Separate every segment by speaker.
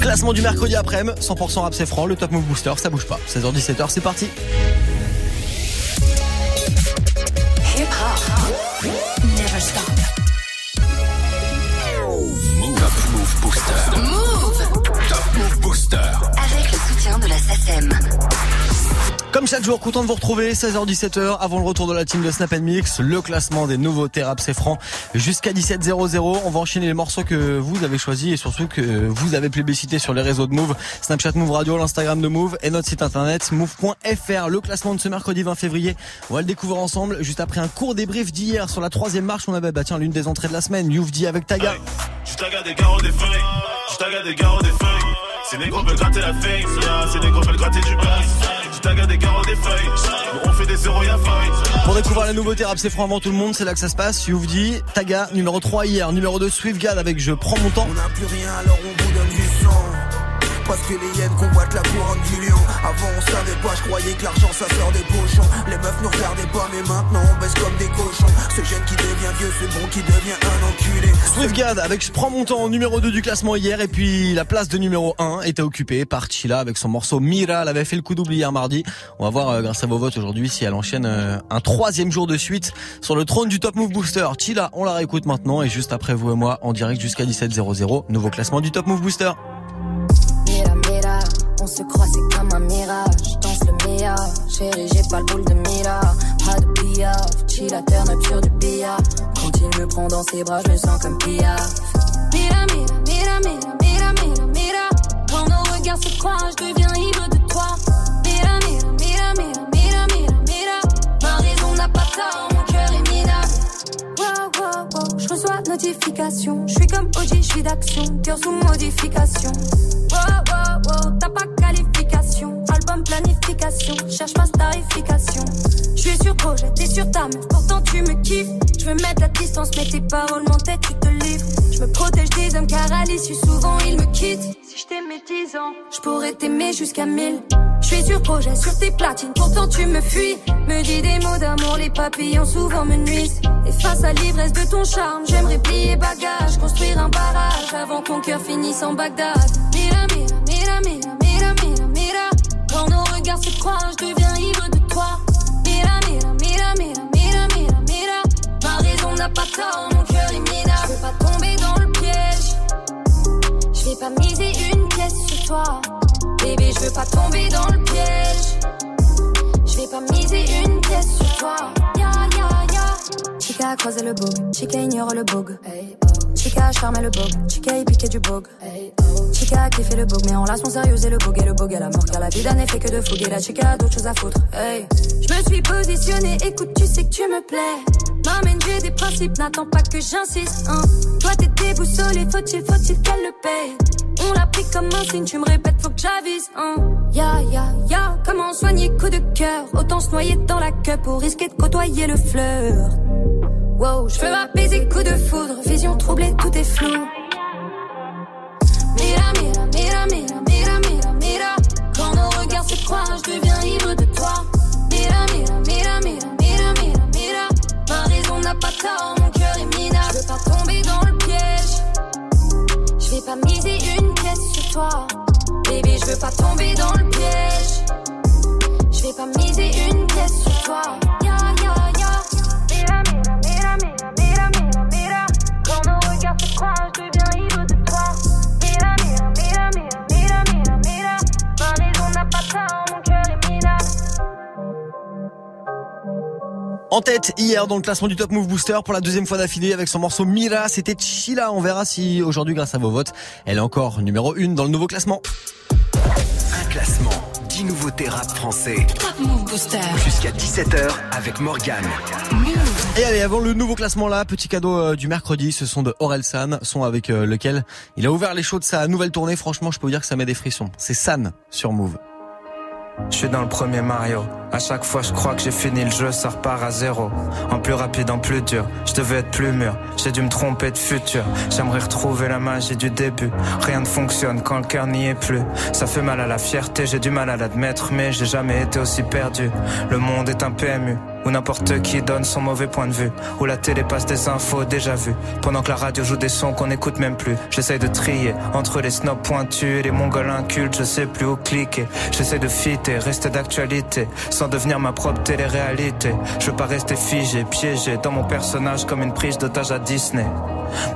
Speaker 1: Classement du mercredi après-midi, 100% rap c'est franc, le top move booster, ça bouge pas. 16h17h, c'est parti. Chaque jour, content de vous retrouver, 16h-17h, avant le retour de la team de Snap Mix, le classement des nouveaux Rap c'est franc jusqu'à 17h00. On va enchaîner les morceaux que vous avez choisis et surtout que vous avez plébiscité sur les réseaux de Move, Snapchat Move Radio, l'Instagram de Move et notre site internet move.fr. Le classement de ce mercredi 20 février, on va le découvrir ensemble juste après un court débrief d'hier sur la troisième marche. On avait bah tiens l'une des entrées de la semaine, Youvdi avec Taga.
Speaker 2: Des gratter la c'est des gratter du. Taga des garros des feuilles. On fait des zéros, y'a faille.
Speaker 1: Pour découvrir la nouveauté rap c'est franc avant tout le monde, c'est là que ça se passe. Youvdi, Taga, numéro 3 hier, numéro 2 Swiftgad avec Je prends mon temps.
Speaker 3: On n'a plus rien alors on parce que les hyènes combattent la couronne du lion. Avant on savait pas, je croyais que l'argent ça sort des pochons. Les meufs nous regardaient pas, mais maintenant on baisse comme des cochons. Ce jeune qui devient vieux, c'est bon qui devient un enculé.
Speaker 1: Swiftgad avec Je prends mon temps numéro 2 du classement hier et puis la place de numéro 1 était occupée par Chila avec son morceau Mira. Elle avait fait le coup d'oubli hier mardi. On va voir euh, grâce à vos votes aujourd'hui si elle enchaîne euh, un troisième jour de suite sur le trône du Top Move Booster. Chila, on la réécoute maintenant et juste après vous et moi en direct jusqu'à 17h00. Nouveau classement du Top Move Booster.
Speaker 4: On se croit, c'est comme un mirage. Danse le meilleur, chérie, j'ai pas le boule de mira. Pas de piaf, chilla, turn up sur du billard. Quand il me prend dans ses bras, je me sens comme piaf. Mira, mira, mira, mira, mira, mira, mira. Quand nos regards se croisent, je deviens ivre de toi. Mira, mira, mira, mira, mira, mira, mira. Ma raison n'a pas tort, mon cœur est minable. Wow, wow, wow, je reçois notification. Je suis comme OG, je suis d'action, cœur sous modification. Veux mettre la distance, mais tes paroles m'entêtent, tu te livres. Je me protège des hommes car à l'issue souvent ils me quittent. Si je t'aimais 10 ans, je pourrais t'aimer jusqu'à 1000. Je suis sur projet, sur tes platines, pourtant tu me fuis. Me dis des mots d'amour, les papillons souvent me nuisent. Et face à l'ivresse de ton charme, j'aimerais plier bagage, construire un barrage avant qu'on cœur finisse en Bagdad. Mira, mira, mira, mira, mira, mira, mira. Quand nos regards se croisent, je deviens tort, mon cœur est minable. Je veux pas tomber dans le piège. Je vais pas miser une pièce sur toi. Bébé, je veux pas tomber dans le piège. Je vais pas miser une pièce sur toi. Ya, ya, ya. Chica a croisé le bug, Chica ignore le bug. Chica a charmé le bug, Chica y piqué du bug. Chica a kiffé le bug, mais en relation sérieuse et le bug et le bug à la mort. Car la vie d'un effet que de fougue et la chica a d'autres choses à foutre. Hey. Je me suis positionnée, écoute, tu sais que tu me plais. M'amène, j'ai des principes, n'attends pas que j'insiste. Hein. Toi t'es déboussolé, faut-il, faut-il qu'elle le paye. On l'a pris comme un signe, tu me répètes, faut que j'avise. Hein. Ya, ya, ya, comment soigner coup de cœur? Autant se noyer dans la queue pour risquer de côtoyer le fleur. Wow, je veux apaiser coup de foudre, vision troublée, tout est flou. Mira, mira, mira, mira, mira, mira, mira. Quand nos regards se croisent, je deviens ivre de toi. Mira, mira, mira, mira, mira, mira, mira. Ma raison n'a pas tort, mon cœur est minable. Je veux pas tomber dans le piège. Je vais pas miser une pièce sur toi. Bébé, je veux pas tomber dans le piège. Je vais pas miser une pièce sur toi. Ya, ya,
Speaker 1: En tête hier dans le classement du Top Move Booster pour la deuxième fois d'affilée avec son morceau Mira, c'était Chila. On verra si aujourd'hui grâce à vos votes, elle est encore numéro 1 dans le nouveau classement.
Speaker 5: Un classement, 10 nouveautés rap français.
Speaker 6: Top Move Booster.
Speaker 5: Jusqu'à 17h avec Morgane.
Speaker 1: Et allez, avant le nouveau classement là, petit cadeau euh, du mercredi, ce son de Aurel San, son avec euh, lequel il a ouvert les shows de sa nouvelle tournée. Franchement, je peux vous dire que ça met des frissons. C'est San sur Move.
Speaker 7: Je suis dans le premier Mario. À chaque fois, je crois que j'ai fini le jeu, ça repart à zéro. En plus rapide, en plus dur. Je devais être plus mûr. J'ai dû me tromper de futur. J'aimerais retrouver la magie du début. Rien ne fonctionne quand le cœur n'y est plus. Ça fait mal à la fierté, j'ai du mal à l'admettre, mais j'ai jamais été aussi perdu. Le monde est un PMU. Où n'importe qui donne son mauvais point de vue. Où la télé passe des infos déjà vues. Pendant que la radio joue des sons qu'on n'écoute même plus. J'essaye de trier entre les snobs pointus et les mongols incultes. Je sais plus où cliquer. J'essaie de fitter, rester d'actualité. Sans devenir ma propre télé-réalité. Je veux pas rester figé, piégé dans mon personnage comme une prise d'otage à Disney.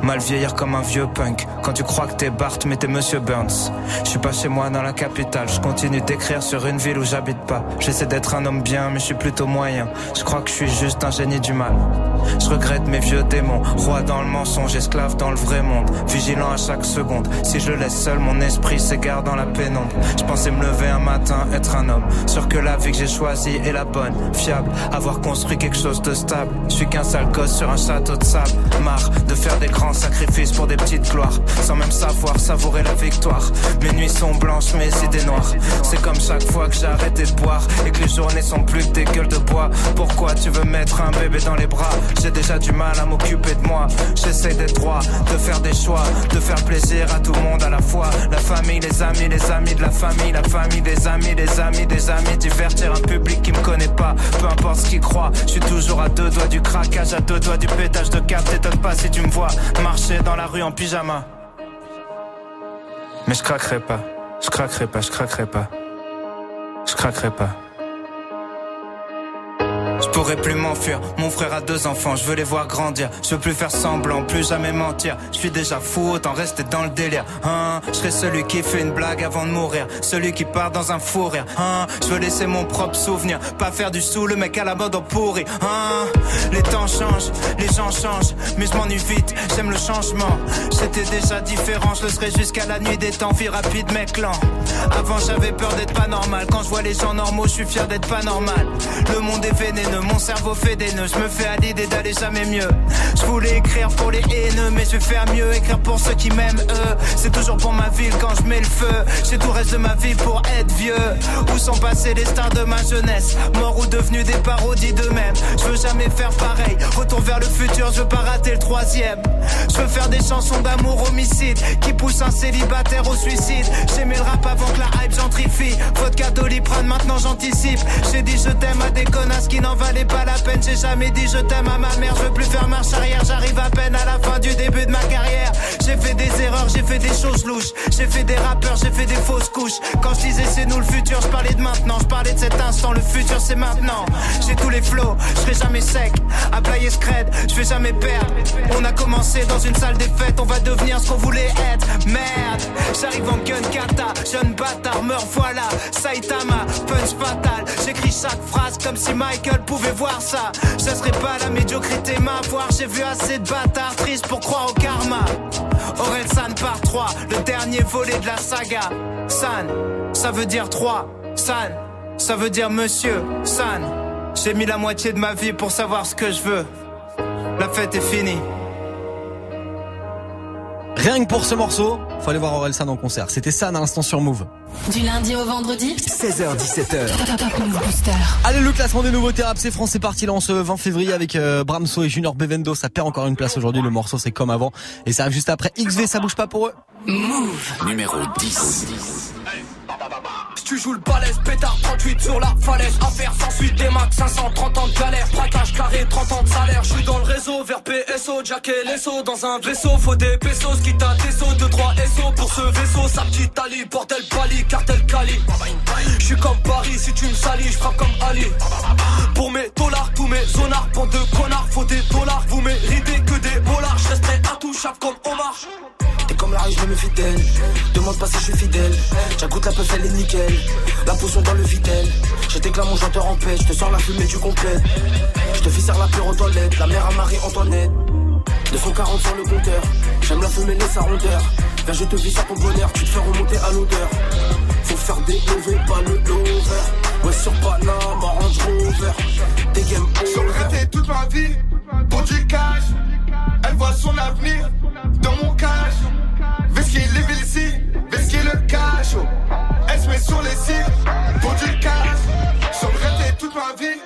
Speaker 7: Mal vieillir comme un vieux punk. Quand tu crois que t'es Bart, mais t'es Monsieur Burns. Je suis pas chez moi dans la capitale. Je continue d'écrire sur une ville où j'habite pas. J'essaie d'être un homme bien, mais je suis plutôt moyen. Je crois que je suis juste un génie du mal. Je regrette mes vieux démons. Roi dans le mensonge, esclave dans le vrai monde. Vigilant à chaque seconde. Si je laisse seul, mon esprit s'égare dans la pénombre. Je pensais me lever un matin, être un homme. Sûr que la vie que j'ai choisie est la bonne. Fiable, avoir construit quelque chose de stable. Je suis qu'un sale gosse sur un château de sable. Marre de faire des grands sacrifices pour des petites gloires. Sans même savoir savourer la victoire. Mes nuits sont blanches, mes idées noires. C'est comme chaque fois que j'ai arrêté de boire. Et que les journées sont plus que des gueules de bois. Pourquoi tu veux mettre un bébé dans les bras? J'ai déjà du mal à m'occuper de moi. J'essaie d'être droit, de faire des choix, de faire plaisir à tout le monde à la fois. La famille, les amis, les amis de la famille, la famille, des amis, des amis, des amis. Divertir un public qui me connaît pas. Peu importe ce qu'il croit, je suis toujours à deux doigts du craquage, à deux doigts du pétage de câble. T'étonne pas si tu me vois marcher dans la rue en pyjama. Mais je craquerai pas, je craquerai pas, je craquerai pas. Je craquerai pas. Je pourrais plus m'enfuir, mon frère a deux enfants, je veux les voir grandir, je veux plus faire semblant, plus jamais mentir, je suis déjà fou, autant rester dans le délire, hein, je serai celui qui fait une blague avant de mourir, celui qui part dans un fou rire, hein, je veux laisser mon propre souvenir, pas faire du sous, le mec à la mode en pourri, hein, les temps changent, les gens changent, mais je m'ennuie vite, j'aime le changement, j'étais déjà différent, je le serai jusqu'à la nuit des temps, vie rapide mec lent, avant j'avais peur d'être pas normal, quand je vois les gens normaux, je suis fier d'être pas normal, le monde est vénéneux, mon cerveau fait des nœuds, je me fais à l'idée d'aller jamais mieux. Je voulais écrire pour les haineux, mais je vais faire mieux, écrire pour ceux qui m'aiment eux. C'est toujours pour ma ville quand je mets le feu. J'ai tout reste de ma vie pour être vieux. Où sont passés les stars de ma jeunesse? Morts ou devenus des parodies d'eux-mêmes. Je veux jamais faire pareil. Retour vers le futur, je veux pas rater le troisième. Je veux faire des chansons d'amour homicide qui poussent un célibataire au suicide. J'aimais le rap avant que la hype gentrifie. Vodka doliprane, maintenant j'anticipe. J'ai dit je t'aime à des connasses qui n'en pas la peine. J'ai jamais dit je t'aime à ma mère. Je veux plus faire marche arrière. J'arrive à peine à la fin du début de ma carrière. J'ai fait des erreurs, j'ai fait des choses louches. J'ai fait des rappeurs, j'ai fait des fausses couches. Quand je disais c'est nous le futur, je parlais de maintenant. Je parlais de cet instant. Le futur c'est maintenant. J'ai tous les flots, je serai jamais sec. À player scred, je vais jamais perdre. On a commencé dans une salle des fêtes. On va devenir ce qu'on voulait être. Merde, j'arrive en gun kata. Jeune bâtard, meurs voilà. Saitama, punch fatal. J'écris chaque phrase comme si Michael pouvait voir ça. Je serais pas la médiocrité m'avoir. J'ai vu assez de bâtards tristes pour croire au karma. Aurel San par 3, le dernier volet de la saga. San, ça veut dire 3. San, ça veut dire monsieur. San, j'ai mis la moitié de ma vie pour savoir ce que je veux. La fête est finie.
Speaker 1: Rien que pour ce morceau, faut aller voir Aurel San en concert. C'était ça à l'instant sur Move.
Speaker 6: Du lundi au vendredi
Speaker 5: 16h17h.
Speaker 6: Top, top Move Booster.
Speaker 1: Allez, le classement des nouveaux thérapes, c'est France, c'est parti là en ce 20 février avec euh, Bramso et Junior Bevendo. Ça perd encore une place aujourd'hui. Le morceau, c'est comme avant. Et ça arrive juste après. XV, ça bouge pas pour eux.
Speaker 5: Numéro 10.
Speaker 8: Si tu joues le balèze, pétard 38 sur la falaise. Affaire sans suite des max, 530 ans de galère. Braquage carré, 30 ans de salaire. Je suis dans le réseau vers PSO, Jack et Lesso. Dans un vaisseau, faut des pesos. Quitte à des sauts, 2, 3 SO pour ce vaisseau. Sa petite Ali, bordel Bali, cartel Cali. Je suis comme Paris, si tu me salis, je frappe comme Ali. Pour mes dollars, tous mes zonards, bande de connards, faut des dollars. Vous méritez que des dollars. Je resterai intouchable comme Omar.
Speaker 3: T'es comme la riche, je me fidèle. Demande pas si je suis fidèle. J'agoute la peuf, elle est nickel. La potion dans le vitel. Je t'éclame mon chanteur en paix. Je te sors la fumée du complet. Je te fais la pure aux toilettes. La mère à Marie-Antoinette. 240 sur le compteur. J'aime la fumée, laisse sa rondeur. Viens, je te vis à ton bonheur. Tu te fais remonter à l'odeur. Faut faire des lovés, pas le lover. Ouais, sur Panama, Range Rover. Des game
Speaker 9: Sur le
Speaker 3: over.
Speaker 9: toute ma vie, pour du cash. Elle voit son avenir dans mon cash. Vesquille les villes vesquille le cash. oh. Elle se met sur les cibles pour du cash. Raté toute ma vie,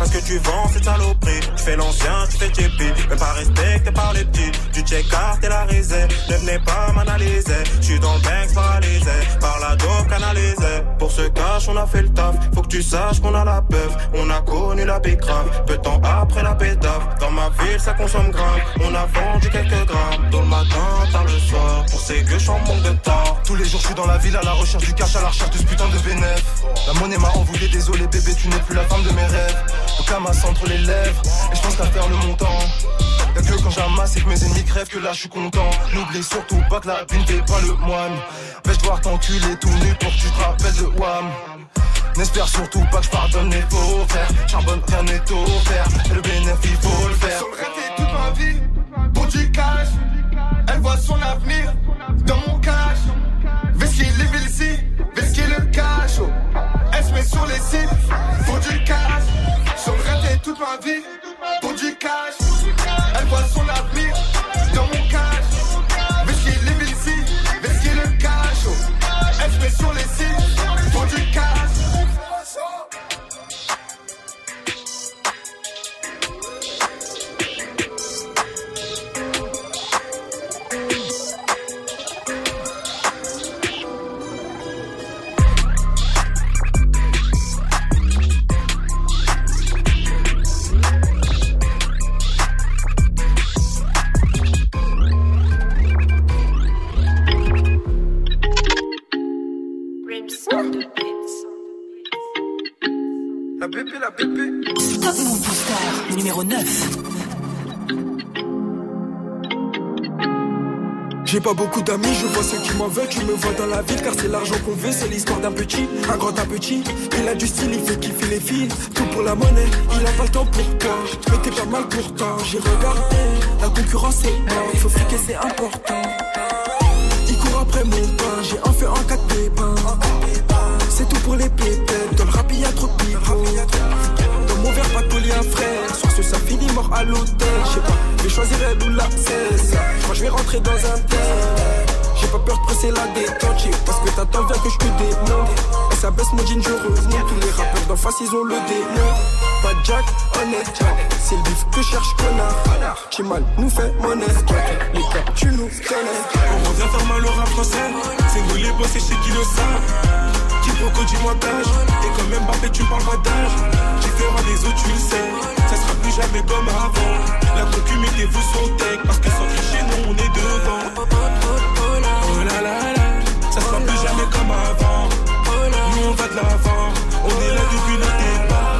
Speaker 10: Parce que tu vends cette saloperie Tu fais l'ancien, tu fais tipi, même pas respecté par les petits. Tu check carte et la risée, ne venez pas m'analyser. J'suis dans le bank paralysé, par la dope canalisée. Pour ce cash, on a fait le taf, faut que tu saches qu'on a la peuf. On a connu la grave, peu de temps après la pétave. Dans ma ville, ça consomme grave, on a vendu quelques grammes. Dans le matin, tard le soir, pour ces gueux, j'en manque de temps.
Speaker 11: Tous les jours, je suis dans la ville à la recherche du cash, à la recherche de ce putain de bénéf. La monnaie m'a envoyé, désolé bébé, tu n'es plus la femme de mes rêves. Entre les lèvres, et je pense qu'à faire le montant. Y'a que quand j'amasse et que mes ennemis crèvent que là je suis content. N'oublie surtout pas que la vie n'est pas le moine. Vais-je devoir t'enculer tout nu pour que tu te rappelles de Wam. N'espère surtout pas que je pardonne les faux frères. Charbonne, rien n'est offert. Et le bénéfice, faut le faire.
Speaker 9: Sur le toute ma vie, pour du cash. Elle voit son avenir dans mon cash. Vesky, les ici, Vesky le cash. Oh. Elle se met sur les sites pour du cash. Toute ma vie, pour du cash. Elle voit son avenir
Speaker 12: J'ai pas beaucoup d'amis, je vois ceux qui m'en veulent, tu me vois dans la ville car c'est l'argent qu'on veut, c'est l'histoire d'un petit, un grand un petit. Il a du style, il fait kiffer les filles, tout pour la monnaie, il a pas le temps pour toi. Mais t'es pas mal pourtant, j'ai regardé, la concurrence est mort, il faut friquer, c'est important. Il court après mon pain, j'ai un feu en quatre pépins. C'est tout pour les pépettes, dans le rap y'a trop de mon verre, pas de un frère, sur ce ça finit mort à l'hôtel, je sais pas, je vais choisir elle ou la cesse. Moi je vais rentrer dans un test. J'ai pas peur de presser la détente, parce que t'attends bien que je te démonte. Et ça baisse mon jean, je remonte. Tous les rappeurs d'en face, ils ont le démon. Pas Jack, honnête, c'est le bif que cherche connard. Chimal nous fait monnaie, les gars, tu nous connais.
Speaker 13: On revient faire mal au rap français, c'est nous les boss chez qui le savent. Quiproquo, dis-moi d'âge, et quand même Mbappé, tu parles pas d'âge. Différent des autres, tu le sais, ça sera plus jamais comme avant. La concu, mettez-vous son parce que sans tricher, nous on est devant. Oh là là là, ça sera plus jamais comme avant. Nous on va de l'avant, on est là depuis le départ.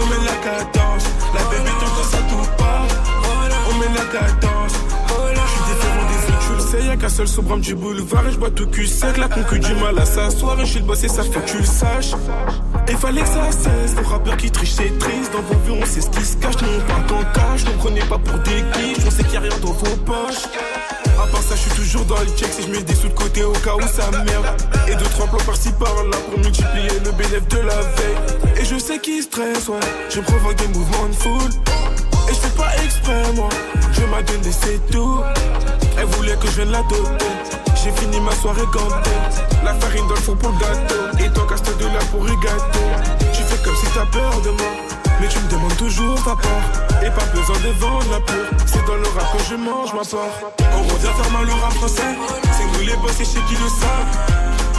Speaker 13: On met la cadence, la baby tente ça tout pas. On met la cadence, sais, y'a qu'un seul sobrame du boulevard et je bois tout cul sec. La concu du mal à s'asseoir et je suis le boss et ça faut que tu le saches. Et fallait que ça cesse, les rappeurs qui trichent c'est triste. Dans vos vues on sait ce qui se cache, nous on parle qu'en cash. Ne prenez pas pour des guiches, on sait qu'il y a rien dans vos poches. À part ça, je suis toujours dans les checks et je mets des sous de côté au cas où ça merde. Et deux, trois plans par-ci par-là pour multiplier le bénéfice de la veille. Et je sais qui stresse, ouais. Je provoque des mouvements de foule. Et je fais pas exprès, moi. Je m'a donné, c'est tout. Elle voulait que je vienne la doter. J'ai fini ma soirée gantée. La farine dans le four pour le gâteau. Et toi, casse de là pour gâteau. Tu fais comme si t'as peur de moi. Mais tu me demandes toujours ta part. Et pas besoin de vendre la peur. C'est dans le rap que je mange ma part. On revient faire mal au rap français. C'est nous les boss et chez qui le savent.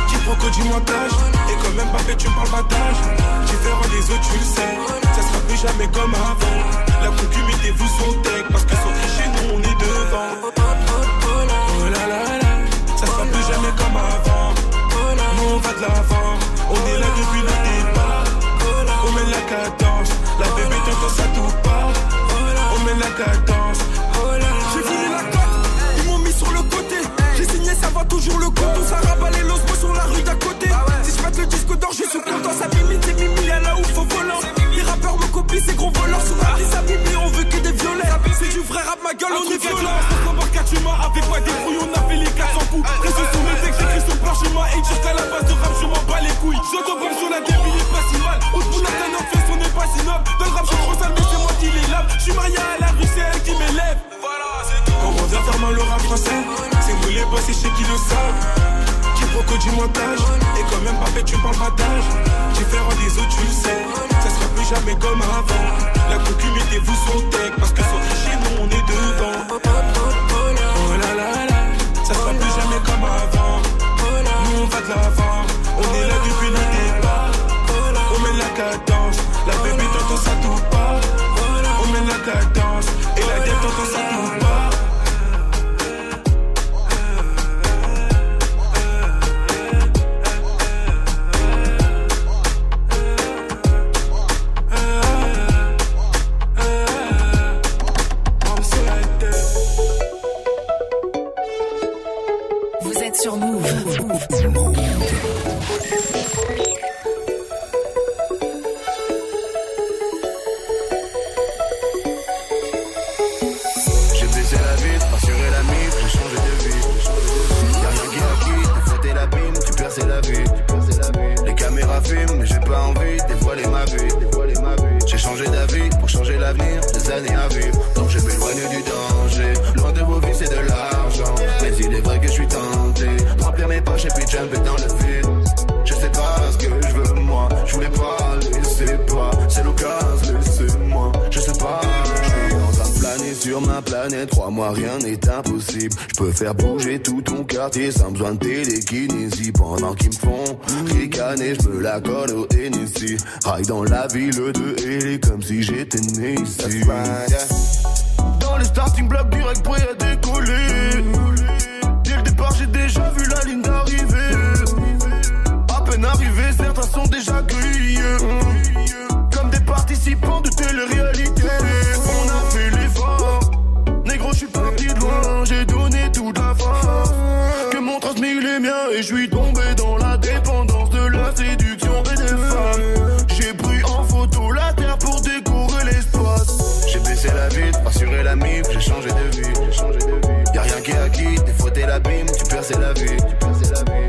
Speaker 13: Quiproquo, dis-moi d'âge. Et quand même pas fait, tu me parles pas d'âge. Différent des autres, tu le sais. Ça sera plus jamais comme avant. La concu, mettez-vous son tech. Parce que sans tricher, nous on est devant. De l'avant. On est là depuis le départ. On met la cadence. La bébé t'entend ça tout part. On met la cadence.
Speaker 12: J'ai voulu la cote, ils m'ont mis sur le côté. J'ai signé, ça va toujours le compte. On s'arrabat les l'osmo sur la rue d'à côté. Si je mette le disque d'or, je suis content. Ça mimite, c'est mimi, y'a là où faut volant. Les rappeurs me copient, ces gros voleurs. Sur la liste, ça mimi, on veut que des violets. C'est du vrai rap, ma gueule, on est violent.
Speaker 13: tu m'as avec moi des brouilles, on a fait les 400 coups. Reste sur mes textes, j'écris sur blanchiment et dire qu'à la base de rap, je m'en bats les couilles. J'entends comme sur la débile, il est pas si mal. Au bout d'un an, fait on est pas si noble. Dans le rap, je suis trop sale, mais c'est moi qui les lave. Je suis marié à la rue, c'est elle qui m'élève. On revient faire mal au rap français? C'est nous les boss et chez qui le savent.
Speaker 14: Quiproquo du montage. Et quand même pas fait, tu parles battage. Différent des autres, tu le sais. Ça sera plus jamais comme avant. La cocu, mettez-vous son tech. Parce que sur chez nous, on est devant. Oh là là là. Ça sera plus jamais comme avant. On est là depuis le départ. On met la.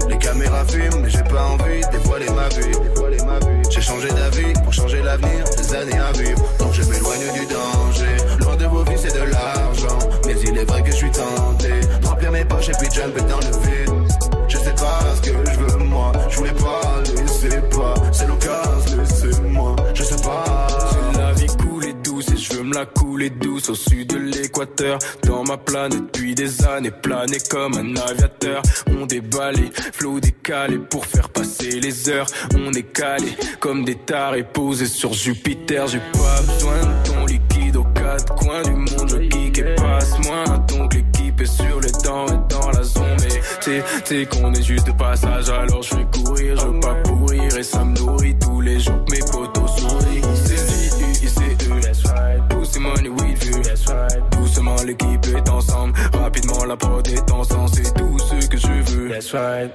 Speaker 15: Les caméras filment, mais j'ai pas envie de dévoiler ma vie. J'ai changé d'avis pour changer l'avenir, des années à vivre. Au
Speaker 14: sud de l'équateur. Dans ma planète depuis des années, planer comme un aviateur. On déballe, flot décalé pour faire passer les heures. On est calé comme des tarés posés sur Jupiter. J'ai pas besoin de ton liquide aux quatre coins du monde. Je kick et passe moins. Donc l'équipe est sur les dents et dans la zone. Mais t'sais, t'sais qu'on est juste de passage. Alors je vais courir, je veux pas pourrir. Et ça me nourrit tous les jours. Mes potos sourient. C'est I, c'est eux. Money l'équipe est ensemble. Rapidement la prod est ensemble. C'est tout ce que je veux.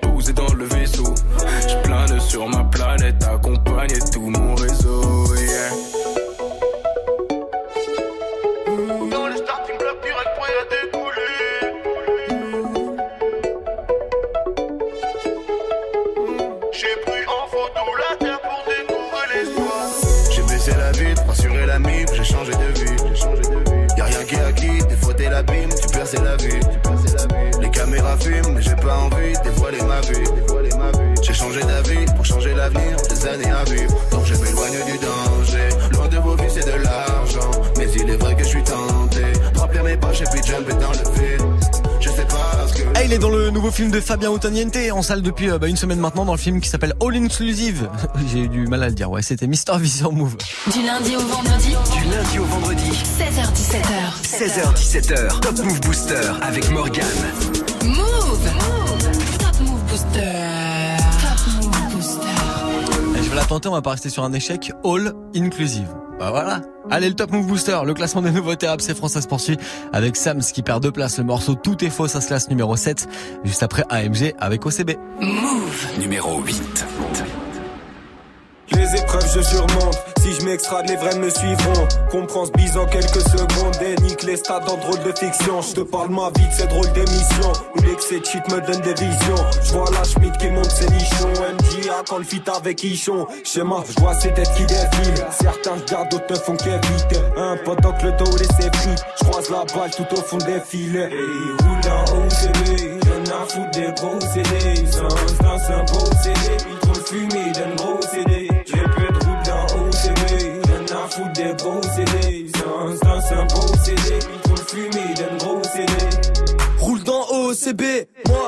Speaker 14: Posé dans le vaisseau. Je plane sur ma planète. Accompagné tout mon réseau. Yeah.
Speaker 15: Années à vivre. Donc je m'éloigne du danger. Loin de vos vies, c'est de l'argent. Mais il est vrai que je suis tenté remplir mes poches et puis jumper dans le vide. Je sais pas ce que.
Speaker 1: Ah, il est dans le nouveau film de Fabien Ottoniente en salle depuis euh, bah, une semaine maintenant dans le film qui s'appelle All Inclusive. J'ai eu du mal à le dire. Ouais, c'était Mister V sur Move.
Speaker 6: Du lundi au vendredi.
Speaker 5: Du lundi au vendredi.
Speaker 6: 16h17h.
Speaker 5: 16h17h. Top Move Booster avec Morgan.
Speaker 6: Move. Top Move Booster.
Speaker 1: La tenter, on va pas rester sur un échec. All Inclusive. Bah voilà. Allez, le Top Move Booster, le classement des nouveaux thérapes, c'est France, ça se poursuit avec Sams qui perd deux places. Le morceau Tout est faux, ça se classe numéro 7. Juste après AMG avec OCB.
Speaker 6: Move.
Speaker 5: Numéro 8.
Speaker 16: Les épreuves je surmonte. Si je m'extrade les vrais me suivront. Comprends ce bise en quelques secondes Et nique les stats en drôle de fiction. Je te parle ma vie de ces drôles d'émissions. Où l'excès de shit me donne des visions. Je vois la Schmidt qui monte ses nichons. MJA quand le fit avec Ichon. Schéma, je vois ces têtes qui défilent. Certains regardent, d'autres ne font qu'éviter. Un pendant que le dos laisse frites. Je croise la balle tout au fond des filets. Et roule un OCB Y'en a
Speaker 17: foutre des. C'est un, c'est un procédé. Il trop fumé d'un gros OCB,
Speaker 18: moi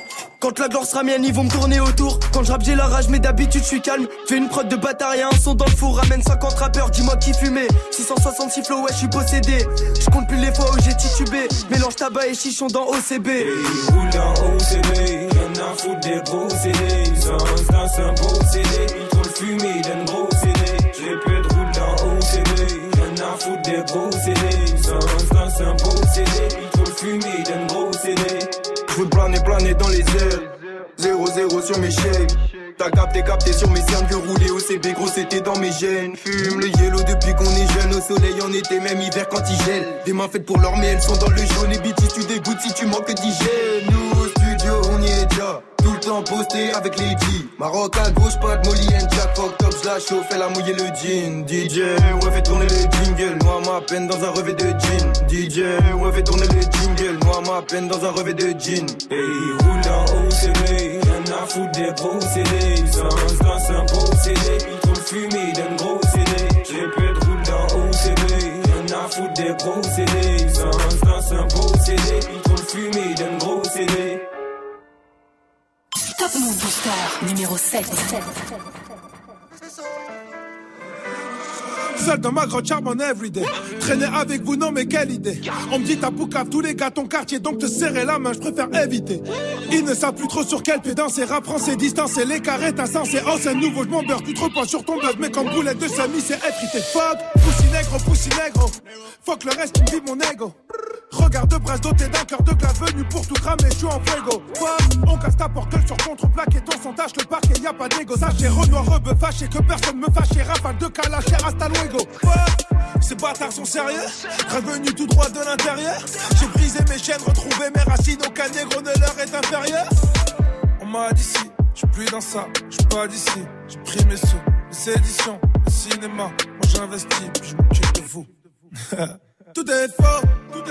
Speaker 18: quand la gloire sera mienne, ils vont me tourner autour. Quand je rappe, j'ai la rage, mais d'habitude, je suis calme. Fais une prod de bâtard et un son dans le four. Ramène 50 rappeurs, dis-moi qui fumait. 666 flow, ouais, je suis possédé. Je compte plus les fois où j'ai titubé. Mélange tabac et chichon dans OCB.
Speaker 17: roule dans OCB, rien à foutre des. C'est un, c'est un procédé. Il trop le fumé d'un dans
Speaker 11: les airs. 0-0 sur mes chèques. T'as capté, capté sur mes cernes que rouler au CB, gros c'était dans mes gènes. Fume le yellow depuis qu'on est jeune, au soleil en été, même hiver quand il gèle. Des mains faites pour l'or, mais elles sont dans le jaune. Et BT, tu dégoûtes si tu manques d'hygiène. Temps posté avec les G. Maroc à gauche, pas de Molly and Jack. Fuck top, la chauffe, elle a mouillé le jean. DJ, ouais, fais tourner les jingles. Moi, ma peine dans un revêt de jean. DJ, ouais, fais tourner les jingles. Moi, ma peine dans un revêt de jean.
Speaker 17: Hey, roule dans OCB, rien à foutre des procédés. C'est un, c'est un procédé. Il trop le fumé d'un gros CD. J'ai peu de roule dans OCB, rien à foutre des procédés. C'est un, c'est un procédé. Il trop le fumé d'un gros CD.
Speaker 6: Top Move Booster numéro 7.
Speaker 19: Seul dans ma grotte charbonne everyday. Traîner avec vous, non mais quelle idée. On me dit t'as poucave tous les gars ton quartier, donc te serrer la main, je préfère éviter. Ils ne savent plus trop sur quel pied danser, rap français, distance et les carrés, c'est oh c'est nouveau, je m'en beurre, tu te reposes sur ton buzz, mais comme boulette de Samy, c'est effrité. Fuck, poussi négro, poussi négro. Fuck le reste, qui me mon ego. Regarde de brasse doté d'un cœur de glace venu pour tout cramer, je suis en fuego. Fuck, on casse ta porte sur contre-plaque et ton son tâche le parquet, y a pas d'égo. Sachez Renoir, rebeu, fâché, que personne me fâche, rafale de calache, hasta luego. Fuck, ces bâtards sont sérieux, revenus tout droit de l'intérieur. J'ai brisé mes chaînes, retrouvé mes racines, aucun négro ne leur est inférieur. On m'a dit si, je plus dans ça, je pas d'ici. J'ai pris mes sous, les éditions, le cinéma, moi j'investis, puis je m'occupe de vous. tout est faux, tout est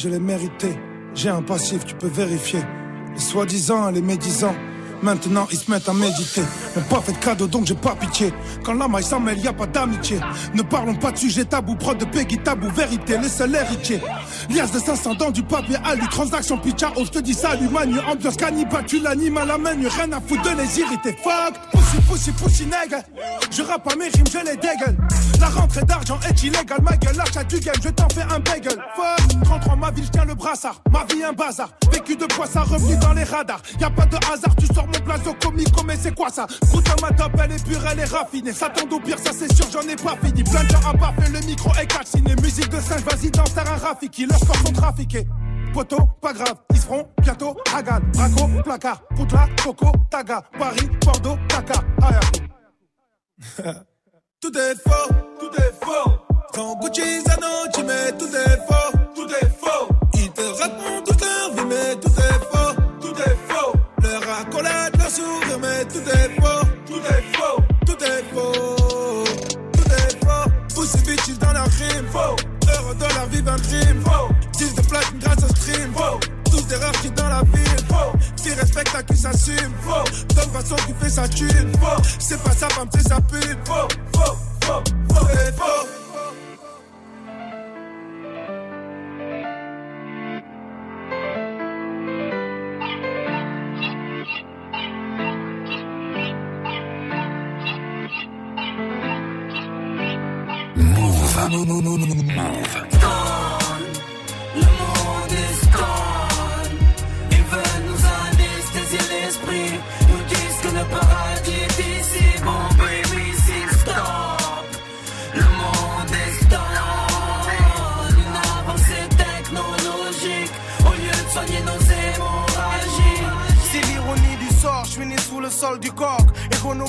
Speaker 19: je l'ai méritée. J'ai un passif, tu peux vérifier. Les soi-disant, les médisants. Maintenant ils se mettent à méditer. M'ont pas fait de cadeau donc j'ai pas pitié. Quand la maille s'en mêle, y a pas d'amitié. Ne parlons pas de sujet tabou, prod de Peggy tabou, vérité, le seul héritier. Lias de 500 dans du papier alu, transaction pitcha, oh je te dis salut manu, ambiance cannibale, tu l'animes à la menu, rien à foutre de les irriter. Fuck, pussy, pussy, pussy, nègre. Je rappe à mes rimes, je les dégueule. La rentrée d'argent est illégale, ma gueule, l'achat du game, je t'en fais un bagel. Fuck, 33 ma ville, je tiens le brassard. Ma vie un bazar, vécu de poids, ça revenu dans les radars. Y a pas de hasard, tu sors mon plazo comico, mais c'est quoi ça? Goûte à ma top, elle est pure, elle est raffinée. Ça tombe au pire, ça c'est sûr, j'en ai pas fini. Plein de gens à baffer, le micro est calciné. Musique de singe, vas-y, danse, un Rafiki. Leurs corps sont trafiqués. Poto, pas grave, ils seront bientôt Hagan, Braco, placard, Poutla, Coco, Taga, Paris, Bordeaux, Dakar, Ayaco. tout est faux, tout est faux. Quand Gucci Zano, tu mets tout est faux, tout est faux. Ils te racontent toute leur vie, mais tout est faux, tout est faux. Leur accolade, leur sourire, mais tout est faux, tout est faux, tout est faux, tout est faux. Pussy bitches dans leur crime, faux. Heureux dans leur vie, un crime, faux. 10 de platine grâce au stream, faux. Des rares qui dans la ville, faux. Qui respecte à qui s'assume. Donne façon qui fait sa thune. C'est pas sa femme, c'est sa pute, faux, faux, faux, faux.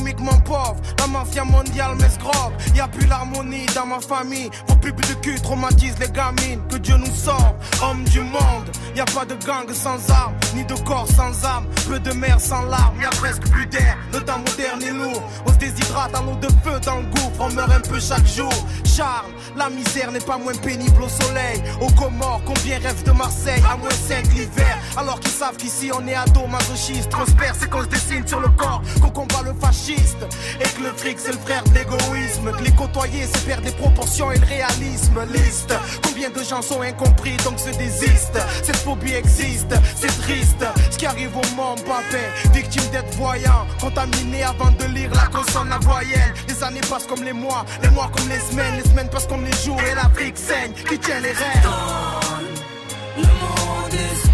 Speaker 20: Économiquement pauvre, la mafia mondiale m'escroque, y a plus l'harmonie dans ma famille, vos pubs de cul traumatisent les gamines, que Dieu nous sorte, hommes du monde, y a pas de gang sans armes, ni de corps sans âme, peu de mer sans larmes, y a presque plus d'air, le temps moderne est lourd, on se déshydrate à l'eau de feu dans le gouffre, on meurt un peu chaque jour, Charles, la misère n'est pas moins pénible au soleil, aux Comores, combien rêvent de Marseille, à moins 5 l'hiver, alors qu'ils savent qu'ici on est ado masochiste, prospère c'est qu'on se dessine sur le corps, qu'on combat le fasciste, et que le fric c'est le frère de l'égoïsme, que les côtoyer c'est perdre des proportions et le réalisme, liste, combien de gens sont incompris donc se désistent, cette phobie existe, c'est triste, ce qui arrive au monde papin, victime d'être voyant, contaminé avant de lire la consonne, la voyelle, les années passent comme les mois, les mois comme les semaines, les semaines passent comme les jours et l'Afrique saigne, qui tient les rênes?
Speaker 18: Le monde est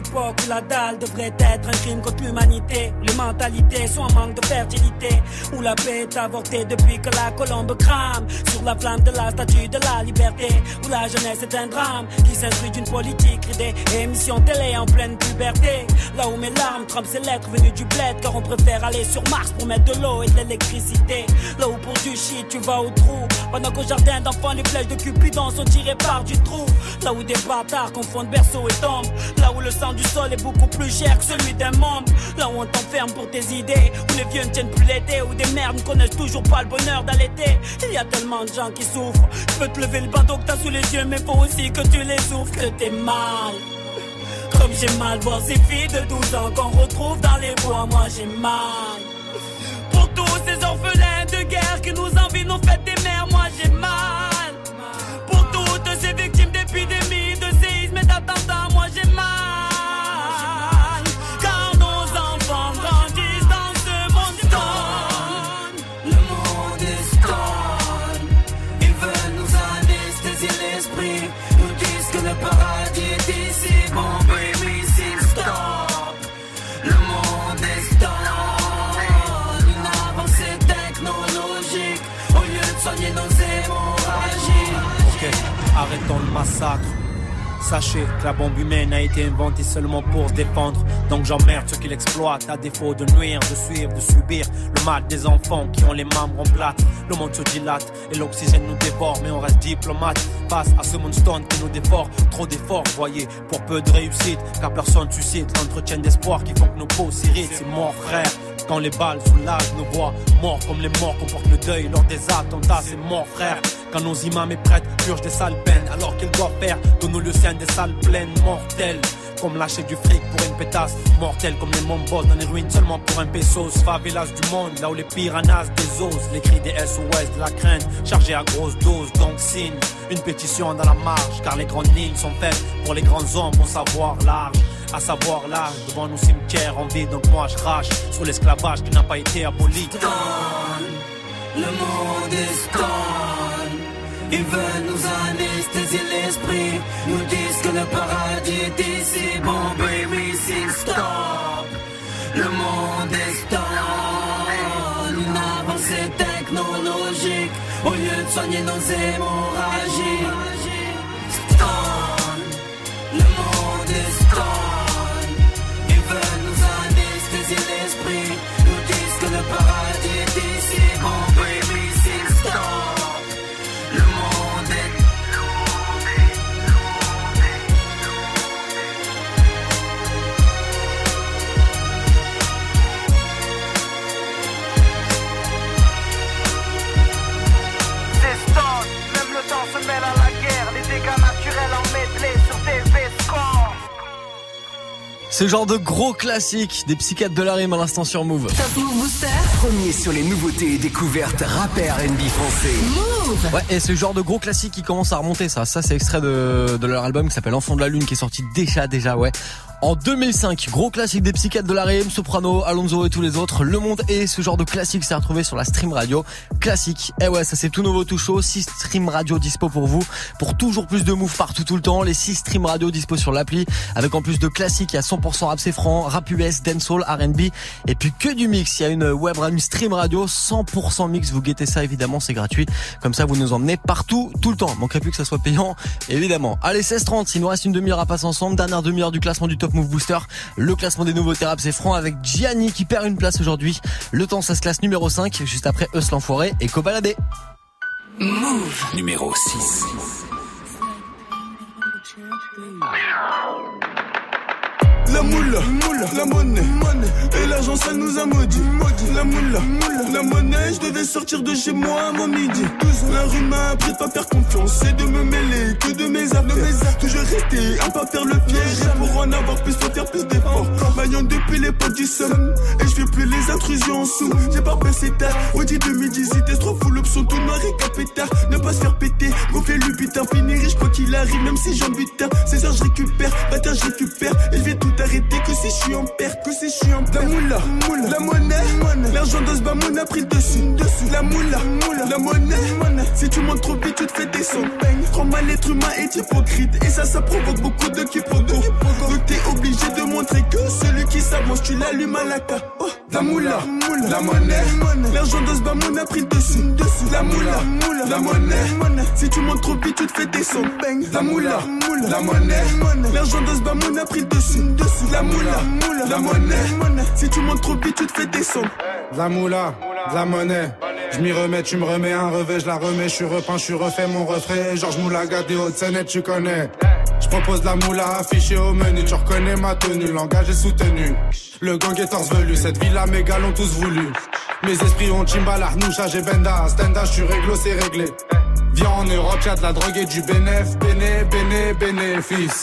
Speaker 21: époque où la dalle devrait être un crime contre l'humanité. Les mentalités sont en manque de fertilité. Où la paix est avortée depuis que la colombe crame. Sur la flamme de la statue de la liberté. Où la jeunesse est un drame qui s'instruit d'une politique Et émission télé en pleine puberté. Là où mes larmes trempent ces lettres venues du bled. Car on préfère aller sur Mars pour mettre de l'eau et de l'électricité. Là où pour du shit tu vas au trou. Pendant qu'au jardin d'enfants les flèches de Cupidon sont tirées par du trou. Là où des bâtards confondent berceau et tombe. Là où le sang du sol est beaucoup plus cher que celui d'un membre. Là où on t'enferme pour tes idées. Où les vieux ne tiennent plus l'été. Où des mères ne connaissent toujours pas le bonheur d'allaiter. Il y a tellement de gens qui souffrent. Je peux te lever le bandeau que t'as sous les yeux. Mais faut aussi que tu les souffres. Que t'es mal. Comme j'ai mal voir ces filles de 12 ans qu'on retrouve dans les bois. Moi j'ai mal. Pour tous ces orphelins de guerre qui nous envient nos fêtes des mères. Moi j'ai mal.
Speaker 22: Arrêtons le massacre. Sachez que la bombe humaine a été inventée seulement pour se défendre. Donc j'emmerde ceux qui l'exploitent à défaut de nuire, de suivre, de subir le mal des enfants qui ont les membres en plate. Le monde se dilate et l'oxygène nous dévore, mais on reste diplomate face à ce stone qui nous dévore. Trop d'efforts, voyez, pour peu de réussite, car personne suscite l'entretien d'espoir qui font que nos peaux s'irritent. C'est mort, frère. Quand les balles soulagent nos voix, morts comme les morts comportent le deuil lors des attentats, c'est mort, frère. Quand nos imams et prêtres purgent des sales peines, alors qu'ils doivent faire de nos lieux des salles pleines, mortelles. Comme lâcher du fric pour une pétasse, mortelle comme les mombos dans les ruines seulement pour un pesos. Favelas du monde, là où les piranhas désosent, les cris des SOS, de la crainte, chargés à grosse dose. Donc signe une pétition dans la marge, car les grandes lignes sont faites pour les grands hommes au savoir large. À savoir l'âge devant nos cimetières en vie, donc moi je crache sur l'esclavage qui n'a pas été aboli.
Speaker 18: Le monde est stone. Ils veulent nous anesthésier l'esprit. Nous disent que le paradis est ici. Bon, baby, stop. Le monde est stone. Une avancée technologique. Au lieu de soigner nos hémorragies.
Speaker 1: Ce genre de gros classique des psychiatres de la rime à l'instant sur Move.
Speaker 6: Top Move Booster.
Speaker 5: Premier sur les nouveautés et découvertes rappeurs NB français.
Speaker 6: Move.
Speaker 1: Ouais, et ce genre de gros classique qui commence à remonter ça. Ça, c'est extrait de, de leur album qui s'appelle Enfant de la Lune qui est sorti déjà, déjà, ouais. En 2005, gros classique des psychiatres de la rime, Soprano, Alonso et tous les autres. Le Monde et ce genre de classique s'est retrouvé sur la stream radio. Classique. Et ouais, ça c'est tout nouveau, tout chaud. 6 stream radio dispo pour vous. Pour toujours plus de move partout tout le temps. Les 6 stream radio dispo sur l'appli. Avec en plus de classiques, il y a 100% rap c'est franc, rap US, dancehall, R&B. Et puis que du mix. Il y a une web une stream radio 100% mix. Vous guettez ça évidemment, c'est gratuit. Comme ça, vous nous emmenez partout, tout le temps. Manquerait plus que ça soit payant, évidemment. Allez, 16h30. Il nous reste une demi-heure à passer ensemble. Dernière demi-heure du classement du top Move Booster. Le classement des nouveaux thérapes, c'est franc avec Gianni qui perd une place aujourd'hui. Le temps, ça se classe numéro 5, juste après Eus l'enfoiré et Cobaladé.
Speaker 6: Move.
Speaker 5: Numéro 6.
Speaker 9: La moule, la monnaie, et l'argent ça nous a maudit. La moule, la monnaie, je devais sortir de chez moi avant midi. La rue m'a appris de pas faire confiance et de me mêler que de mes affaires. Toujours rester à pas faire le piège. Et pour en avoir plus, faut faire plus d'efforts. Maillon depuis l'époque du seul, et je fais plus les intrusions en sous. J'ai pas baissé tard, Audi 2018, t'es trop full option, tout noir et capétard. Ne pas se faire péter, gonfler le putain, finir riche quoi qu'il arrive, même si j'en butin. C'est ça, je récupère, bâtard, je récupère, et je vais tout arrêter que si je suis en perte, que si je suis en perte. La moula, la monnaie, l'argent de ce bamoun a pris le dessus, dessus. La moula, la monnaie, si tu montes trop vite, tu te fais descendre. Trop mal être humain est hypocrite, et ça, ça provoque beaucoup de quiproquos. Donc t'es obligé de montrer que celui qui s'avance, tu l'allumes à la ca. Oh, la moula, la monnaie, l'argent de ce bamoun a pris le dessus, dessus. La moula, la monnaie, si tu montes trop vite, tu te fais descendre. La moula, la monnaie, l'argent de ce bamoun a pris le dessus, dessus. La moula, la monnaie, si tu montes trop vite, tu te fais descendre.
Speaker 11: De la moula, la monnaie. Je m'y remets, tu me remets un revêt, je la remets, je suis repeint, je suis refait mon refrain. Georges Moulaga des Hautes-Seine, tu connais. Je propose la moula affichée au menu, tu reconnais ma tenue, le langage est soutenu. Le gang est torse velu, cette villa mes gars l'ont tous voulu. Mes esprits ont Chimbala, Arnoucha, j'ai Benda, Stenda, je suis réglo, c'est réglé. Viens en Europe, y'a de la drogue et du bénéf, béné, béné, bénéfice.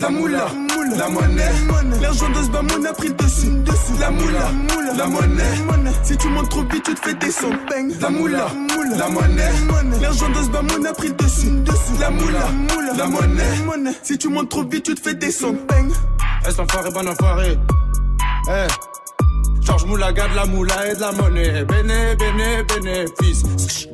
Speaker 9: La moula, la monnaie, l'argent de ce bamoun a pris dessus. La moula, la monnaie, si tu montes trop vite, tu te fais descendre. La moula, la monnaie, l'argent de ce bamoun a pris dessus. La moula, la monnaie, si tu montes trop vite, tu te fais descendre.
Speaker 11: Est-ce l'enfoiré, bon enfoiré? Eh Georges Moulaga, de la moula et de la monnaie. Béné, béné, bénéfice.